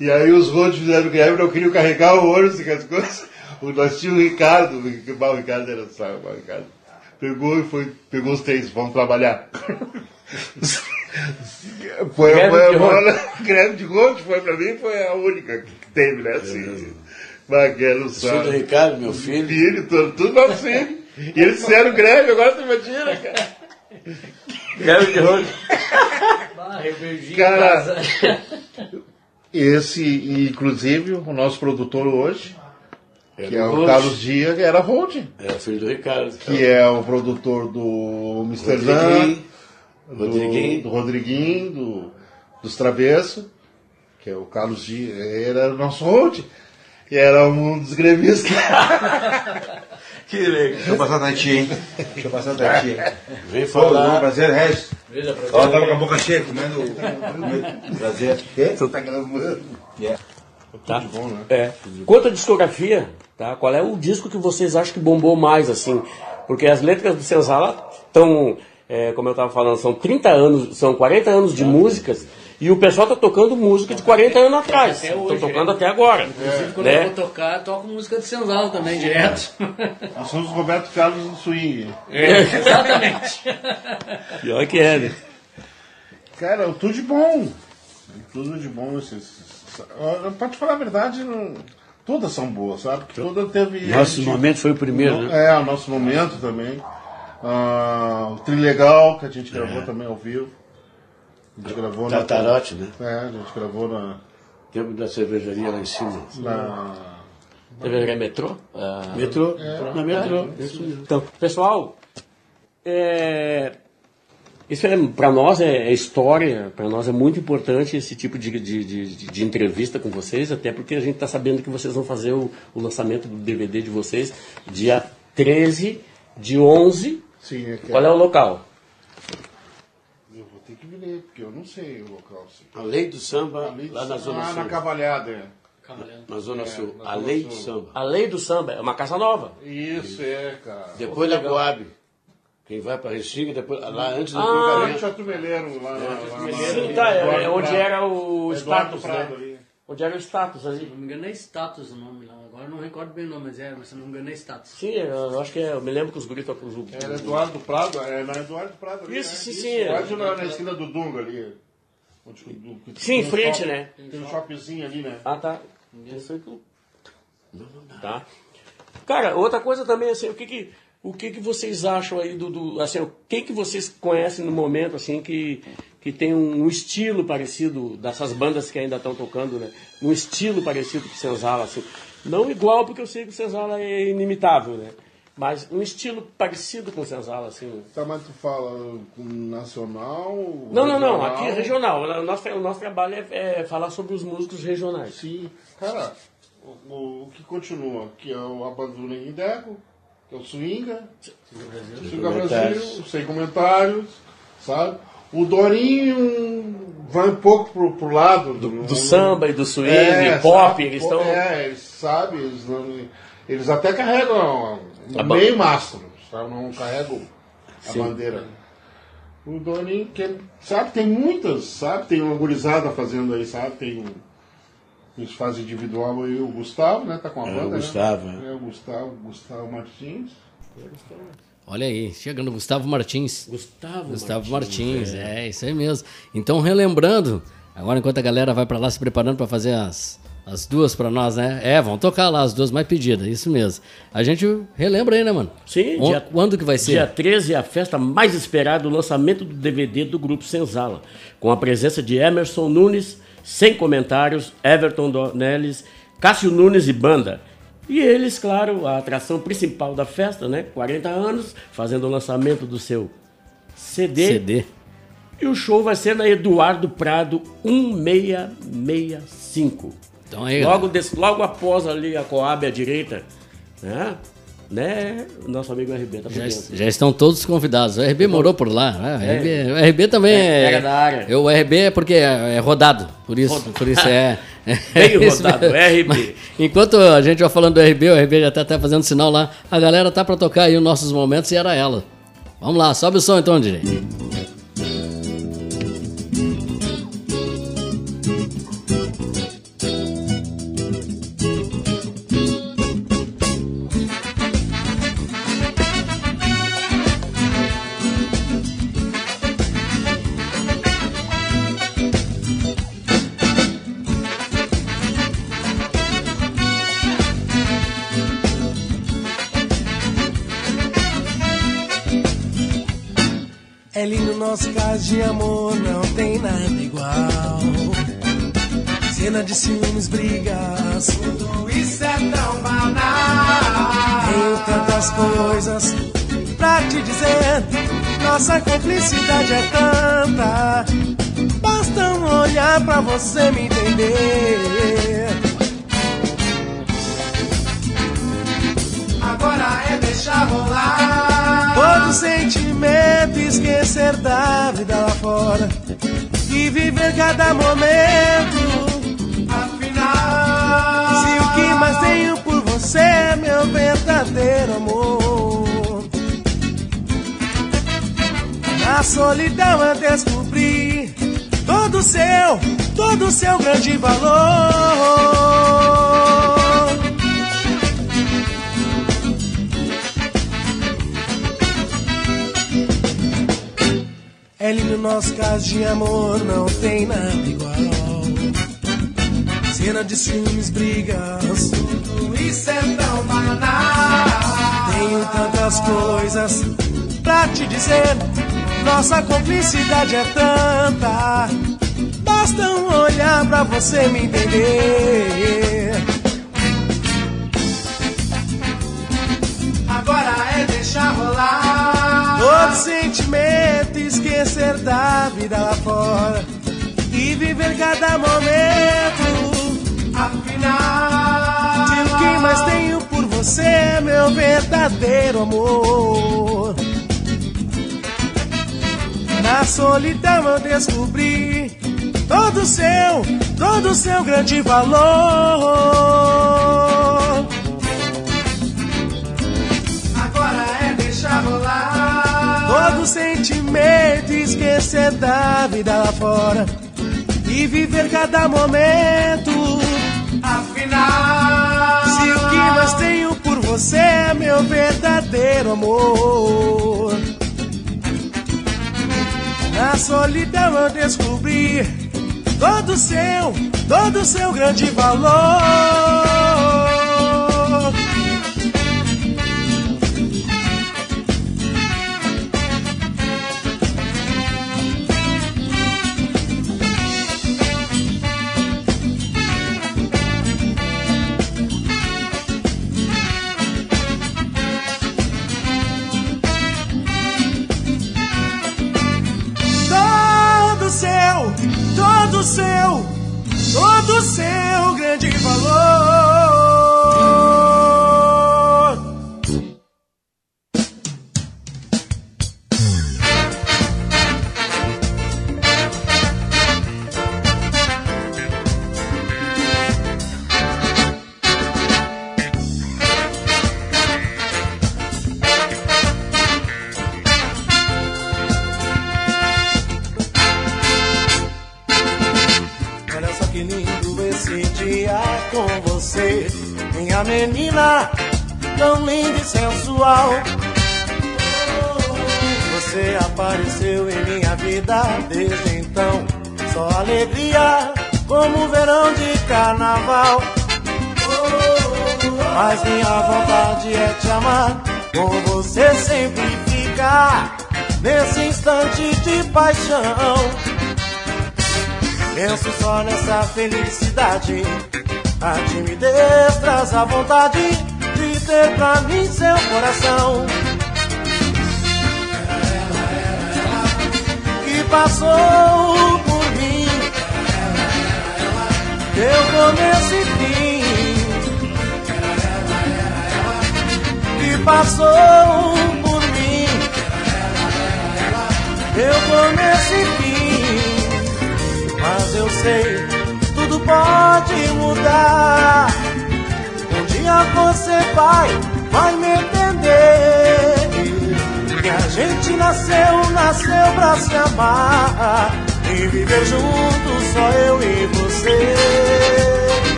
E aí os road fizeram greve, não queriam carregar o ônibus e as coisas. O- Nós tínhamos o Ricardo, o Ricardo era sabe, o Ricardo. Pegou e foi, pegou os três, vamos trabalhar. Foi, Greve foi de a bola, greve de road, foi pra mim, foi a única que teve, né? Assim, Maguelo Filho do sabe. Ricardo, meu filho. Filho, tudo, tudo nosso filho. E eles fizeram greve, agora tu imagina, cara. Greve de road. Cara, esse, inclusive, o nosso produtor hoje, que é o. Carlos Dias, era Road, É, filho do Ricardo. que é o produtor do Mr. Zan, Rodriguinho. do Rodriguinho. do, Rodriguinho, do, dos Travessos, que é o Carlos Dias, ele era o nosso Road, e era um dos gremistas. Que legal. Deixa eu passar da tia, hein? Deixa eu passar da tia. Vem Pô, falar. prazer, Regis. Veja pra Ó, tava com a boca cheia, comendo. Prazer. Quê? Tá gravando. Tá? É. Quanto à discografia, tá? Qual é o disco que vocês acham que bombou mais, assim? Porque as letras do Senzala estão, é, como eu estava falando, são 30 anos, são 40 anos de músicas e o pessoal tá tocando música de 40 anos atrás. Estão hoje, tocando né? até agora. Inclusive, quando né? eu vou tocar, eu toco música de senzala também, direto. Nós somos o Roberto Carlos do Swing. É, exatamente. Pior que é, né? Cara, tudo de bom. Tudo de bom. Esses, pra te falar a verdade, não- todas são boas, sabe? Porque toda teve. Nosso gente- momento foi o primeiro, né? É, o nosso momento também. Ah, o Trilegal, que a gente gravou também ao vivo. A gente gravou na. Tatarote, né? É, a gente gravou na. Tempo da cervejaria lá em cima. na TV Metrô? Ah, Metrô. É. Na metrô. Mesmo. Então, pessoal, é, isso é, para nós é, é história, para nós é muito importante esse tipo de, de, de, de entrevista com vocês, até porque a gente está sabendo que vocês vão fazer o, o lançamento do DVD de vocês dia 13 de 11. Sim, é Qual é o local? Eu vou ter que ver, porque eu não sei o local. Sim. A lei do samba, Ali de lá na Zona ah, Sul. na Cavalhada. é. Na Zona É, Sul. na A lei Sul. do samba. A Lei do Samba, é uma casa nova. Isso, é, cara. Depois da Coab. Quem vai para Restinga, depois, lá antes do Ah, cruzamento. ao Tumeleiro, lá, lá, lá, lá, Sim, tá, é, é onde era o status, Prado né? ali. Onde era o status Se ali. não me engano, é status o nome lá. Agora eu não recordo bem o nome, mas é, mas se não me engano, é status. Sim, eu acho que é, eu me lembro que os guris tocam os Era Eduardo Prado, é na Eduardo Prado ali, Isso, né? sim, sim, é. Quase na, na esquina do Dunga ali. Onde, do, do- Sim, em um frente, shopping- né? Tem um shoppingzinho ali, né? Ah, tá. Isso aí tu- Tá. Cara, outra coisa também, assim, o que que, o que, que vocês acham aí do, do assim, o que que vocês conhecem no momento, assim, que, que tem um, estilo parecido dessas bandas que ainda estão tocando, né? Um estilo parecido com o Senzala, assim. Não igual, porque eu sei que o Senzala é inimitável, né? Mas um estilo parecido com o Senzala, assim. Tá, mas tu fala com nacional? Não, não, não. regional? Aqui é regional. O nosso, o nosso trabalho é, é falar sobre os músicos regionais. Sim. Cara, o, o- que continua? Que é o Abandono em Deco, que é o Swinga, Swinga comentários. Brasil, sem comentários, sabe? O Dorinho vai um pouco pro, pro lado do, Do samba e do swing, É, pop, sabe? eles estão. É, eles sabem, eles, não- eles até carregam Tá bom. meio mastro, sabe? Não carregam a Sim. bandeira. O Doninho, que, sabe, tem muitas, sabe? Tem uma gurizada fazendo aí, sabe? Tem um. Eles fazem individual aí, o Gustavo, né? Tá com a É, banda. o né? Gustavo, É, o Gustavo, Gustavo Martins. Olha aí, chegando Gustavo Martins. Gustavo, Gustavo Martins, é. isso aí mesmo. Então, relembrando, agora enquanto a galera vai pra lá se preparando pra fazer as, as duas pra nós, né? É, vão tocar lá as duas mais pedidas, isso mesmo. A gente relembra aí, né, mano? Sim, On- dia- Quando que vai ser? Dia 13 é a festa mais esperada, o lançamento do DVD do Grupo Senzala, com a presença de Emerson Nunes, sem comentários, Everton Dornelles, Cássio Nunes e banda. E eles, claro, a atração principal da festa, né? 40 anos, fazendo o lançamento do seu CD. CD. E o show vai ser na Eduardo Prado 1665. Então aí, logo, desse- logo após ali a Coab à direita, né? Né? O nosso amigo RB tá por Já, dentro. já estão todos convidados. O RB morou por lá. né? O, É. RB, o RB também é. Era da área. O RB é porque é, é rodado. Por isso, por isso é. Bem é rodado. RB. Mas, enquanto a gente vai falando do RB, o RB já tá até fazendo sinal lá. A galera tá pra tocar aí os nossos momentos e era ela. Vamos lá, sobe o som então, DJ. De ciúmes, brigas, tudo isso é tão banal. Tenho tantas coisas pra te dizer. Nossa cumplicidade é tanta. Basta um olhar pra você me entender. Agora é deixar rolar todo sentimento, esquecer da vida lá fora e viver cada momento. Tenho por você meu verdadeiro amor, na solidão eu descobri todo o seu, todo o seu grande valor. É lindo nosso caso de amor, não tem nada igual. Cena de ciúmes, brigas, isso é tão banal. Tenho tantas coisas pra te dizer. Nossa cumplicidade é tanta. Basta um olhar pra você me entender. Agora é deixar rolar todo sentimento, esquecer da vida lá fora e viver cada momento. Afinal, mais tenho por você meu verdadeiro amor. Na solidão eu descobri todo o seu, todo o seu grande valor. Agora é deixar rolar todo sentimento, esquecer da vida lá fora e viver cada momento. Afinal, se o que mais tenho por você é meu verdadeiro amor. Na solidão eu descobri todo seu, todo seu grande valor. Esse dia com você, minha menina, tão linda e sensual. Você apareceu em minha vida desde então, só alegria como verão de carnaval. Mas minha vontade é te amar, com você sempre ficar nesse instante de paixão. Penso só nessa felicidade. A timidez traz a vontade de ter pra mim seu coração. Que passou por mim. Deu começo e fim. Que passou por mim. Deu começo e fim. Mas eu sei, tudo pode mudar. Um dia você vai, vai me entender. Que a gente nasceu, nasceu pra se amar. E viver juntos, só eu e você.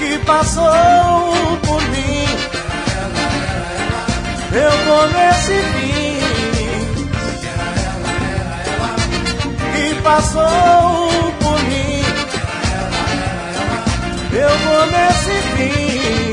Que passou por mim. Meu começo e fim. Passou por mim. Eu começo e fim.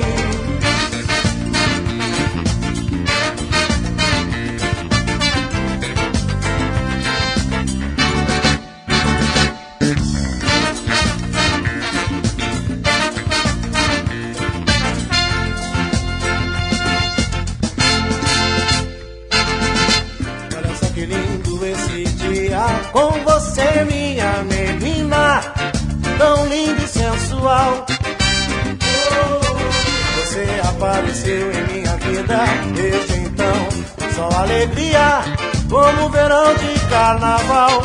Apareceu em minha vida desde então, só alegria, como verão de carnaval.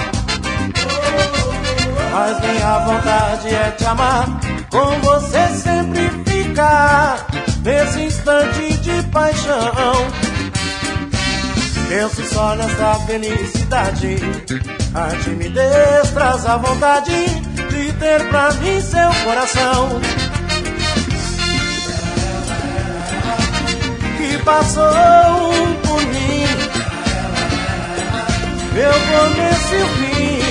Mas minha vontade é te amar, com você sempre ficar nesse instante de paixão. Penso só nessa felicidade. A timidez traz a vontade de ter pra mim seu coração. Passou por mim, meu começo e o fim.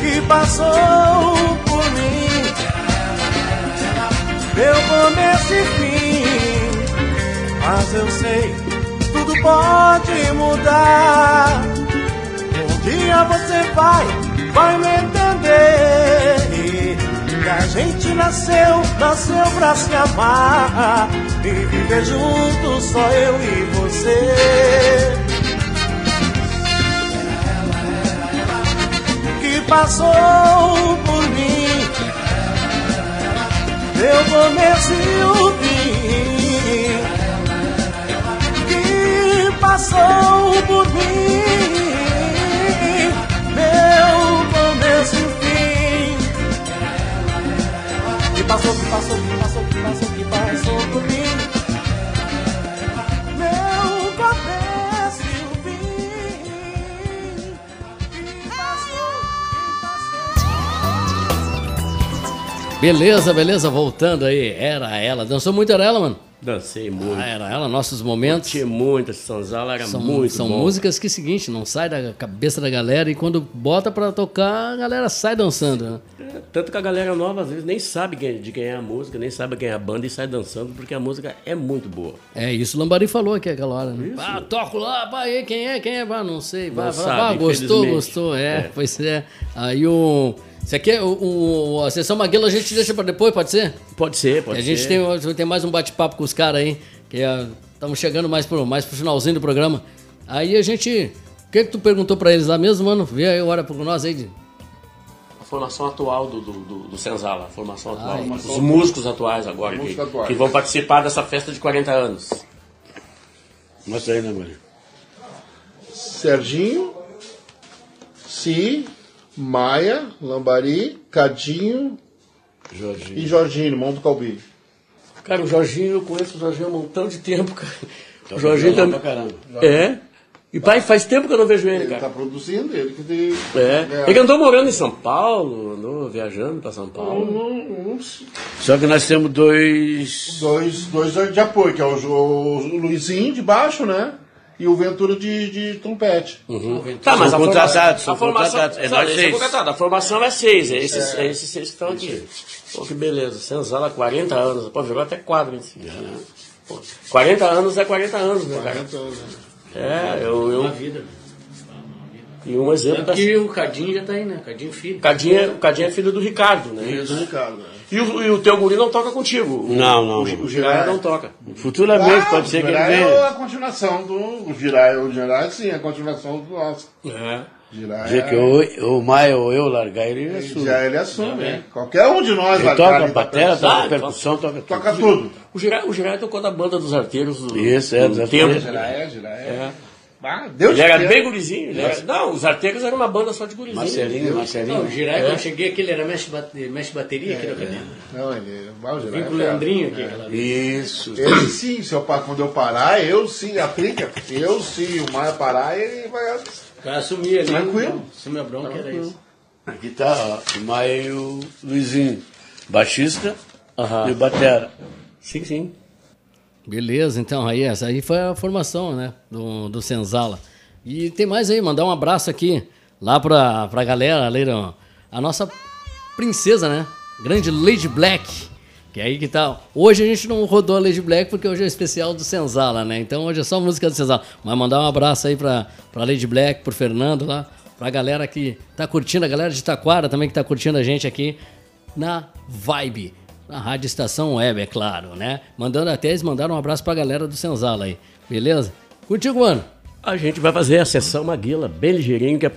Que passou por mim, meu começo e fim. Mas eu sei, tudo pode mudar. Um dia você vai, vai me entender. Que a gente nasceu, nasceu pra se amar. E viver juntos, só eu e você. Que passou por mim. Meu começo e o fim que passou por mim. Passou, que passou, que passou, que passou, que passou por mim. Meu começo e o fim. Que passou, Beleza, beleza, voltando aí. Era ela. Dançou muito, era ela, mano? Dancei muito. Ah, era ela, nossos momentos. Tinha muito, esse Sanzala era São, muito são bom. músicas que, seguinte, não sai da cabeça da galera e quando bota pra tocar, a galera sai dançando? É, Tanto que a galera nova às vezes nem sabe quem- de quem é a música, nem sabe quem é a banda e sai dançando porque a música é muito boa. É, isso o Lambari falou aqui aquela hora, né? Ah, toco lá, aí, quem é, quem é? Ah, não sei. Vai, Não sabe, gostou, gostou, é, É. pois é. Aí o... Você quer o, o- a sessão Maguila a gente deixa pra depois, pode ser? Pode ser, pode a gente ser. tem, tem mais um bate-papo com os caras aí, que estamos chegando mais pro, mais pro finalzinho do programa. Aí a gente... O que que tu perguntou pra eles lá mesmo, mano? Vê aí, olha pra nós aí. de- A formação atual do, do, do, do Senzala, a formação atual. formação Os músicos atuais agora, que, atuais. que vão participar dessa festa de 40 anos. Mostra aí, né, Maria? Serginho, Si, Maia, Lambari, Cadinho Jorginho. e Jorginho, irmão do Calbi. Cara, o Jorginho, eu conheço o Jorginho há um montão de tempo, cara. Tá O Jorginho também. pra caramba. É. E pai, faz tempo que eu não vejo ele, Ele cara. tá produzindo, ele que tem. É. Ele andou morando em São Paulo, andou viajando pra São Paulo. Um- uns Só que nós temos dois. dois, dois de apoio, que é o, o Luizinho de baixo, né? E o Ventura de, de trompete. Tá, mas a São contratados, forma- são a formação, contratados. É nós seis. contratado. A formação é seis, é esses, é esses seis que estão aqui. Pô, que beleza. Senzala, 40 anos. Pô, virou até quadro em si. Pô, 40 anos é 40 anos, né, cara? É, eu. eu... vida. E um exemplo da. Aqui o Cadinho já tá aí, né? Cadinho filho. O Cadinho, é, o Cadinho é filho do Ricardo, né? Isso, Ricardo. né? E o, e o teu guri não toca contigo. Não, não. O, o Jiraya não toca. Futuramente pode ser o que ele venha. é a continuação do. O Girai, o Girai sim, é a continuação do nosso. É. Girai Dizer que ou o Maia ou eu largar ele, ele assume. Já ele assume, né? Qualquer um de nós Ele vai toca ali da batera, percussão. toca Ah, percussão, toca tudo. Toca tudo. O Jiraya, o Jiraya tocou na banda dos arteiros do, Isso, é, do dos tempo. é, Girai é. É. Ah, Deus Ele era te bem gurizinho. ele era- Não, os arteiros eram uma banda só de gurizinho. Marcelinho, Marcelinho. Não, o Girai, É. quando eu cheguei aqui, ele era mexe, bate- mexe bateria aqui na cadeira. Não, ele. o Girai Vim com o é. Leandrinho aqui, aquela vez. Isso. Ele sim, se eu, pa- quando eu parar, eu sim, aplica. Eu sim, o Maia parar, ele vai. O cara assumia ali. Tranquilo. Assumia a bronca, era isso. Aqui tá ó, o Maia e o Luizinho. Baixista Aham. e o Batera. Sim, sim. Beleza, então, aí essa aí foi a formação, né, do, do Senzala. E tem mais aí, mandar um abraço aqui, lá pra, pra galera, ó, a nossa princesa, né, grande Lady Black, que é aí que tá. Hoje a gente não rodou a Lady Black porque hoje é o especial do Senzala, né, então hoje é só música do Senzala. Mas mandar um abraço aí pra, pra Lady Black, pro Fernando lá, pra galera que tá curtindo, a galera de Taquara também que tá curtindo a gente aqui na Vibe. Na Rádio Estação Web, é claro, né? Mandando até eles mandaram um abraço pra galera do Senzala aí, beleza? Contigo, mano. A gente vai fazer a sessão Maguila, bem ligeirinho, que é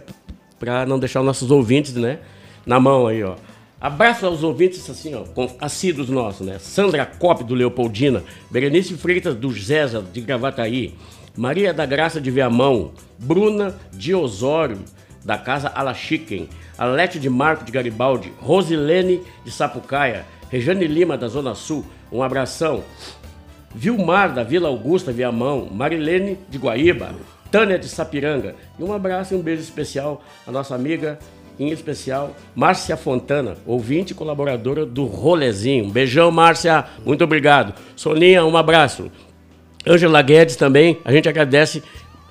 para não deixar os nossos ouvintes, né, na mão aí, ó. Abraço aos ouvintes, assim, ó, com assíduos nossos, né? Sandra Cop, do Leopoldina, Berenice Freitas, do Zéza, de Gravataí, Maria da Graça de Viamão, Bruna de Osório, da Casa Alachiquem, Alete de Marco de Garibaldi, Rosilene de Sapucaia, Rejane Lima, da Zona Sul, um abração. Vilmar, da Vila Augusta, Viamão, Marilene de Guaíba, Tânia de Sapiranga. E um abraço e um beijo especial à nossa amiga, em especial, Márcia Fontana, ouvinte e colaboradora do Rolezinho. Um beijão, Márcia, muito obrigado. Soninha, um abraço. Ângela Guedes também, a gente agradece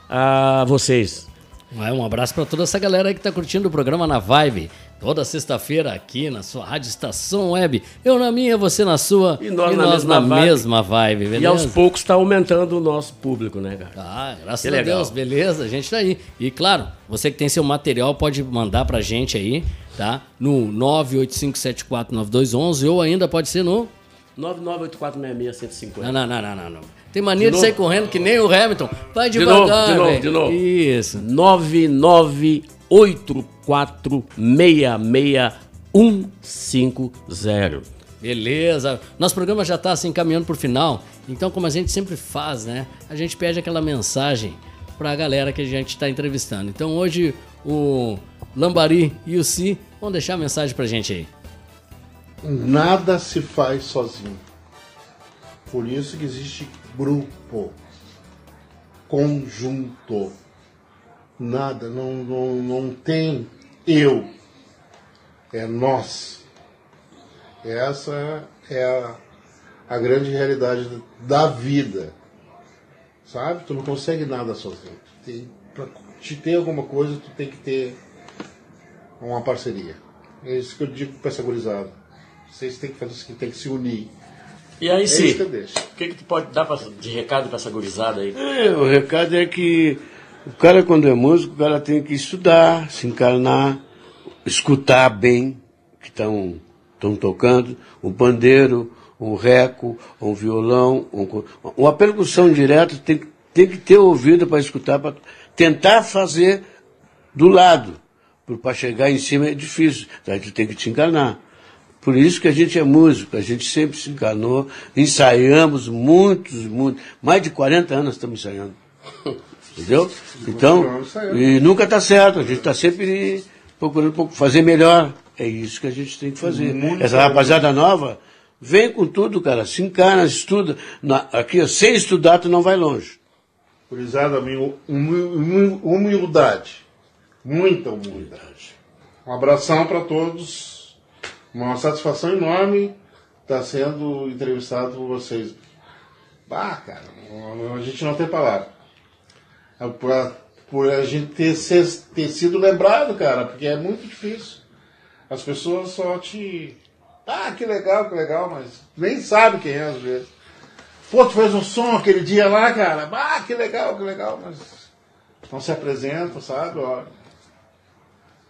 a vocês. Um abraço para toda essa galera aí que está curtindo o programa na Vibe. Toda sexta-feira aqui na sua Rádio Estação Web. Eu na minha, você na sua. E nós, e na, nós mesma, na vibe. mesma vibe, beleza? E aos poucos está aumentando o nosso público, né, cara? Ah, graças que a legal. Deus, beleza? A gente tá aí. E claro, você que tem seu material pode mandar pra gente aí, tá? No 985749211 ou ainda pode ser no 998466 Não, não, não, não, não. Tem mania de, de sair correndo que nem o Hamilton. Vai devagar, De novo, de novo, de novo. Isso. 998466150. Beleza. Nosso programa já está assim caminhando para o final. Então, como a gente sempre faz, né? A gente pede aquela mensagem para a galera que a gente está entrevistando. Então, hoje o Lambari e o Si vão deixar a mensagem para a gente aí. Nada se faz sozinho. Por isso que existe grupo, conjunto. Nada, não, não, não tem eu. É nós. Essa é a, a grande realidade da vida. Sabe? Tu não consegue nada sozinho. Tem, pra te ter alguma coisa, tu tem que ter uma parceria. É isso que eu digo para essa gurizada. Vocês têm que fazer isso, tem que se unir. E aí, é sim, o que, que tu pode dar pra, de recado para essa gurizada aí? É, o recado é que o cara, quando é músico, o cara tem que estudar, se encarnar, escutar bem o que estão tocando, o pandeiro, um reco, um violão, um, uma percussão direta tem, tem que ter ouvido para escutar, para tentar fazer do lado. Para chegar em cima é difícil, então a gente tem que te encarnar. Por isso que a gente é músico, a gente sempre se enganou, ensaiamos muitos, muitos, mais de 40 anos estamos ensaiando. Entendeu? Então, e nunca está certo, a gente está sempre procurando fazer melhor. É isso que a gente tem que fazer. Essa rapaziada nova, vem com tudo, cara, se encarna, estuda. Aqui, sem estudar, tu não vai longe. Curizada, humildade. Muita humildade. Um abração para todos. Uma satisfação enorme estar sendo entrevistado por vocês. Ah, cara, a gente não tem palavra. É por, por a gente ter, ser, ter sido lembrado, cara, porque é muito difícil. As pessoas só te. Ah, que legal, que legal, mas nem sabe quem é às vezes. Pô, tu fez um som aquele dia lá, cara. Ah, que legal, que legal, mas não se apresentam, sabe? Ó,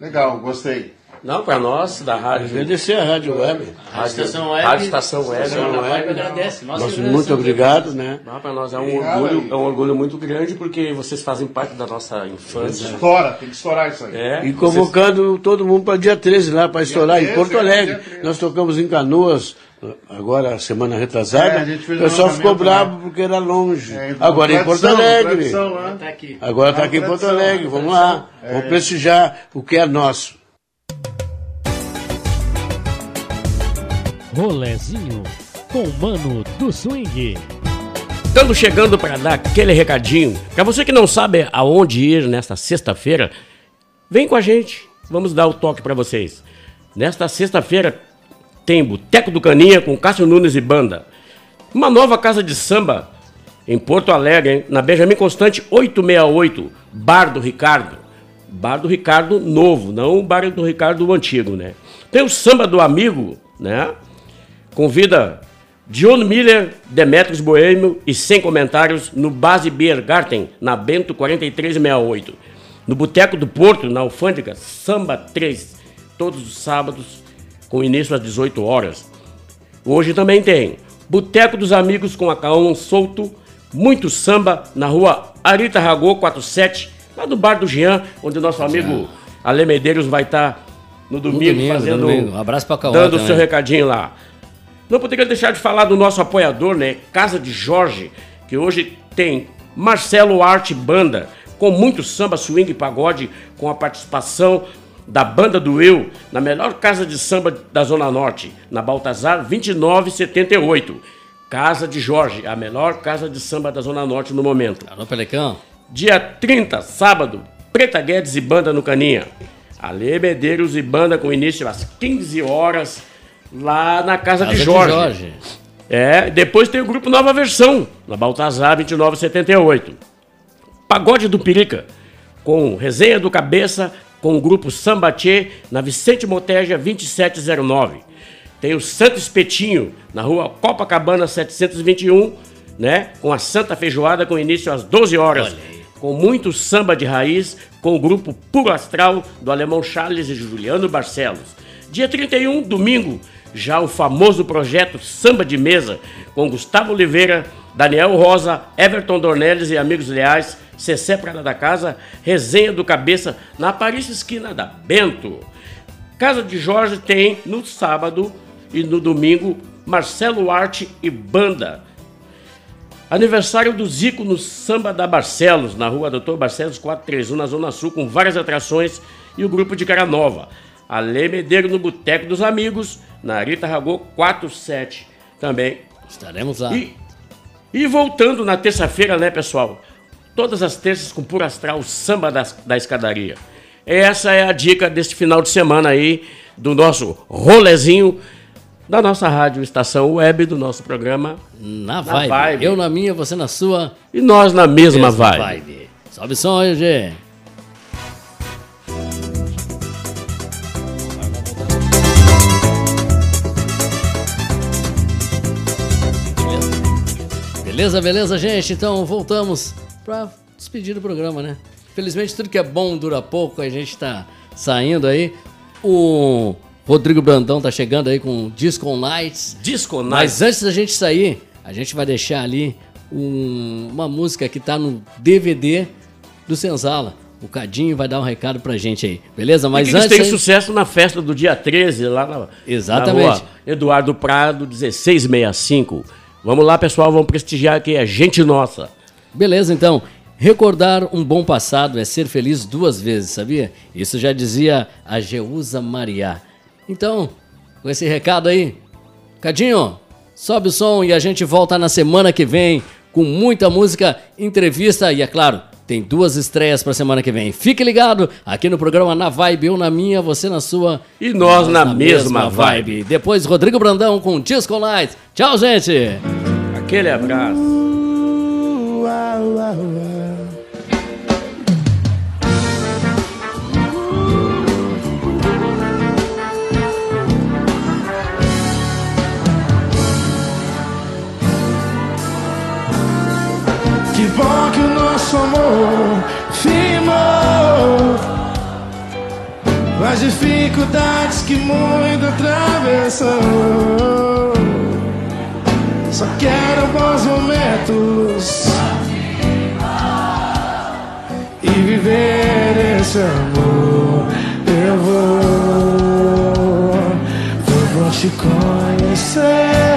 legal, gostei. Não, para nós, da rádio. Agradecer a Rádio Web. Rádio Estação Web. Rádio Estação Web. Estação Web. agradece. Nós muito obrigado, né? para nós é um, orgulho, é um orgulho muito grande porque vocês fazem parte da nossa infância. Estoura, tem que estourar isso aí. É, e convocando vocês... todo mundo para dia 13 lá, para estourar 13, em Porto é, Alegre. É, nós tocamos em Canoas, agora semana retrasada, é, o pessoal ficou bravo porque era longe. É, agora em Porto Alegre. Agora está aqui em Porto Alegre, vamos lá. Vamos prestigiar o que é nosso. Rolezinho com o Mano do Swing. Estamos chegando para dar aquele recadinho. Para você que não sabe aonde ir nesta sexta-feira, vem com a gente. Vamos dar o toque para vocês. Nesta sexta-feira tem Boteco do Caninha com Cássio Nunes e banda. Uma nova casa de samba em Porto Alegre, hein? na Benjamin Constante 868, Bar do Ricardo. Bar do Ricardo novo, não o Bar do Ricardo antigo, né? Tem o Samba do Amigo, né? Convida John Miller, Demetrios Boêmio e sem comentários no Base Beer Garten, na Bento 4368. No Boteco do Porto, na Alfândega, Samba 3, todos os sábados, com início às 18 horas. Hoje também tem Boteco dos Amigos com Acaão Solto, muito samba na rua Arita Ragô 47, lá do bar do Jean, onde o nosso amigo Ale Medeiros vai estar no domingo, domingo, fazendo. no domingo. Um abraço pra Cauã Dando o seu recadinho lá. Não poderia deixar de falar do nosso apoiador, né? Casa de Jorge, que hoje tem Marcelo Arte Banda, com muito samba, swing e pagode, com a participação da Banda do Eu, na melhor casa de samba da Zona Norte, na Baltazar 2978. Casa de Jorge, a melhor casa de samba da Zona Norte no momento. Alô, Pelecão. Dia 30, sábado, Preta Guedes e Banda no Caninha. Ale Medeiros e Banda com início às 15 horas, lá na Casa, Casa de de Jorge. Jorge. É, depois tem o grupo Nova Versão, na Baltazar 2978. Pagode do Pirica, com Resenha do Cabeça, com o grupo Sambatê, na Vicente Moteja 2709. Tem o Santo Espetinho, na rua Copacabana 721, né? Com a Santa Feijoada, com início às 12 horas. Com muito samba de raiz, com o grupo Puro Astral, do alemão Charles e Juliano Barcelos. Dia 31, domingo, já o famoso projeto Samba de Mesa, com Gustavo Oliveira, Daniel Rosa, Everton Dornelles e amigos leais, Cessé Prada da Casa, Resenha do Cabeça, na Paris Esquina da Bento. Casa de Jorge tem no sábado e no domingo Marcelo Arte e Banda. Aniversário do Zico no Samba da Barcelos, na rua Doutor Barcelos 431, na Zona Sul, com várias atrações e o grupo de Cara Nova. Ale Medeiro no Boteco dos Amigos, na Rita Ragô 47 também. Estaremos lá. E, e voltando na terça-feira, né, pessoal? Todas as terças com Puro Astral, samba da, da escadaria. Essa é a dica deste final de semana aí, do nosso rolezinho da nossa rádio Estação Web, do nosso programa Na vibe. Eu na minha, você na sua. E nós na mesma, vibe. Sobe som aí, G. Beleza, beleza, gente? Então voltamos pra despedir do programa, né? Felizmente tudo que é bom dura pouco, a gente tá saindo aí. O Rodrigo Brandão tá chegando aí com Disco Nights. Disco Mas Nights. antes da gente sair, a gente vai deixar ali um- uma música que tá no DVD do Senzala. O Cadinho vai dar um recado pra gente aí, beleza? Mas Mas eles antes. têm aí- sucesso na festa do dia 13, lá na, Exatamente. na rua Eduardo Prado, 1665. Vamos lá, pessoal, vamos prestigiar aqui, é gente nossa. Beleza, então. Recordar um bom passado é ser feliz duas vezes, sabia? Isso já dizia a Geusa Mariá. Então, com esse recado aí, Cadinho, sobe o som e a gente volta na semana que vem com muita música, entrevista e, é claro, tem duas estreias pra semana que vem. Fique ligado aqui no programa Na Vibe, eu na minha, você na sua. E nós na mesma vibe. Depois, Rodrigo Brandão com Disco Lights. Tchau, gente! Aquele abraço. Que bom que o nosso amor firmou. As dificuldades que muito atravessou. Só quero bons momentos Viver esse amor Eu vou Eu vou te conhecer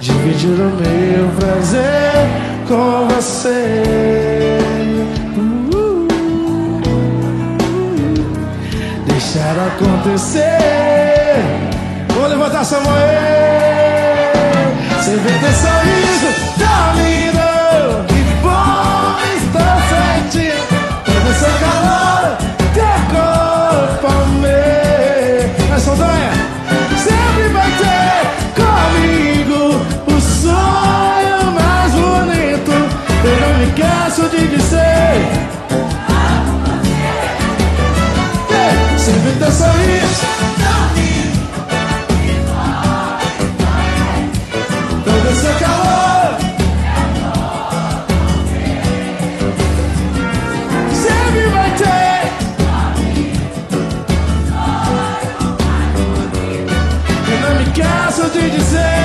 Dividir o meu prazer com você. Uh, deixar acontecer. Vou levantar essa mão. Você vê teu sorriso, tá lindo. Todo seu canso de dizer.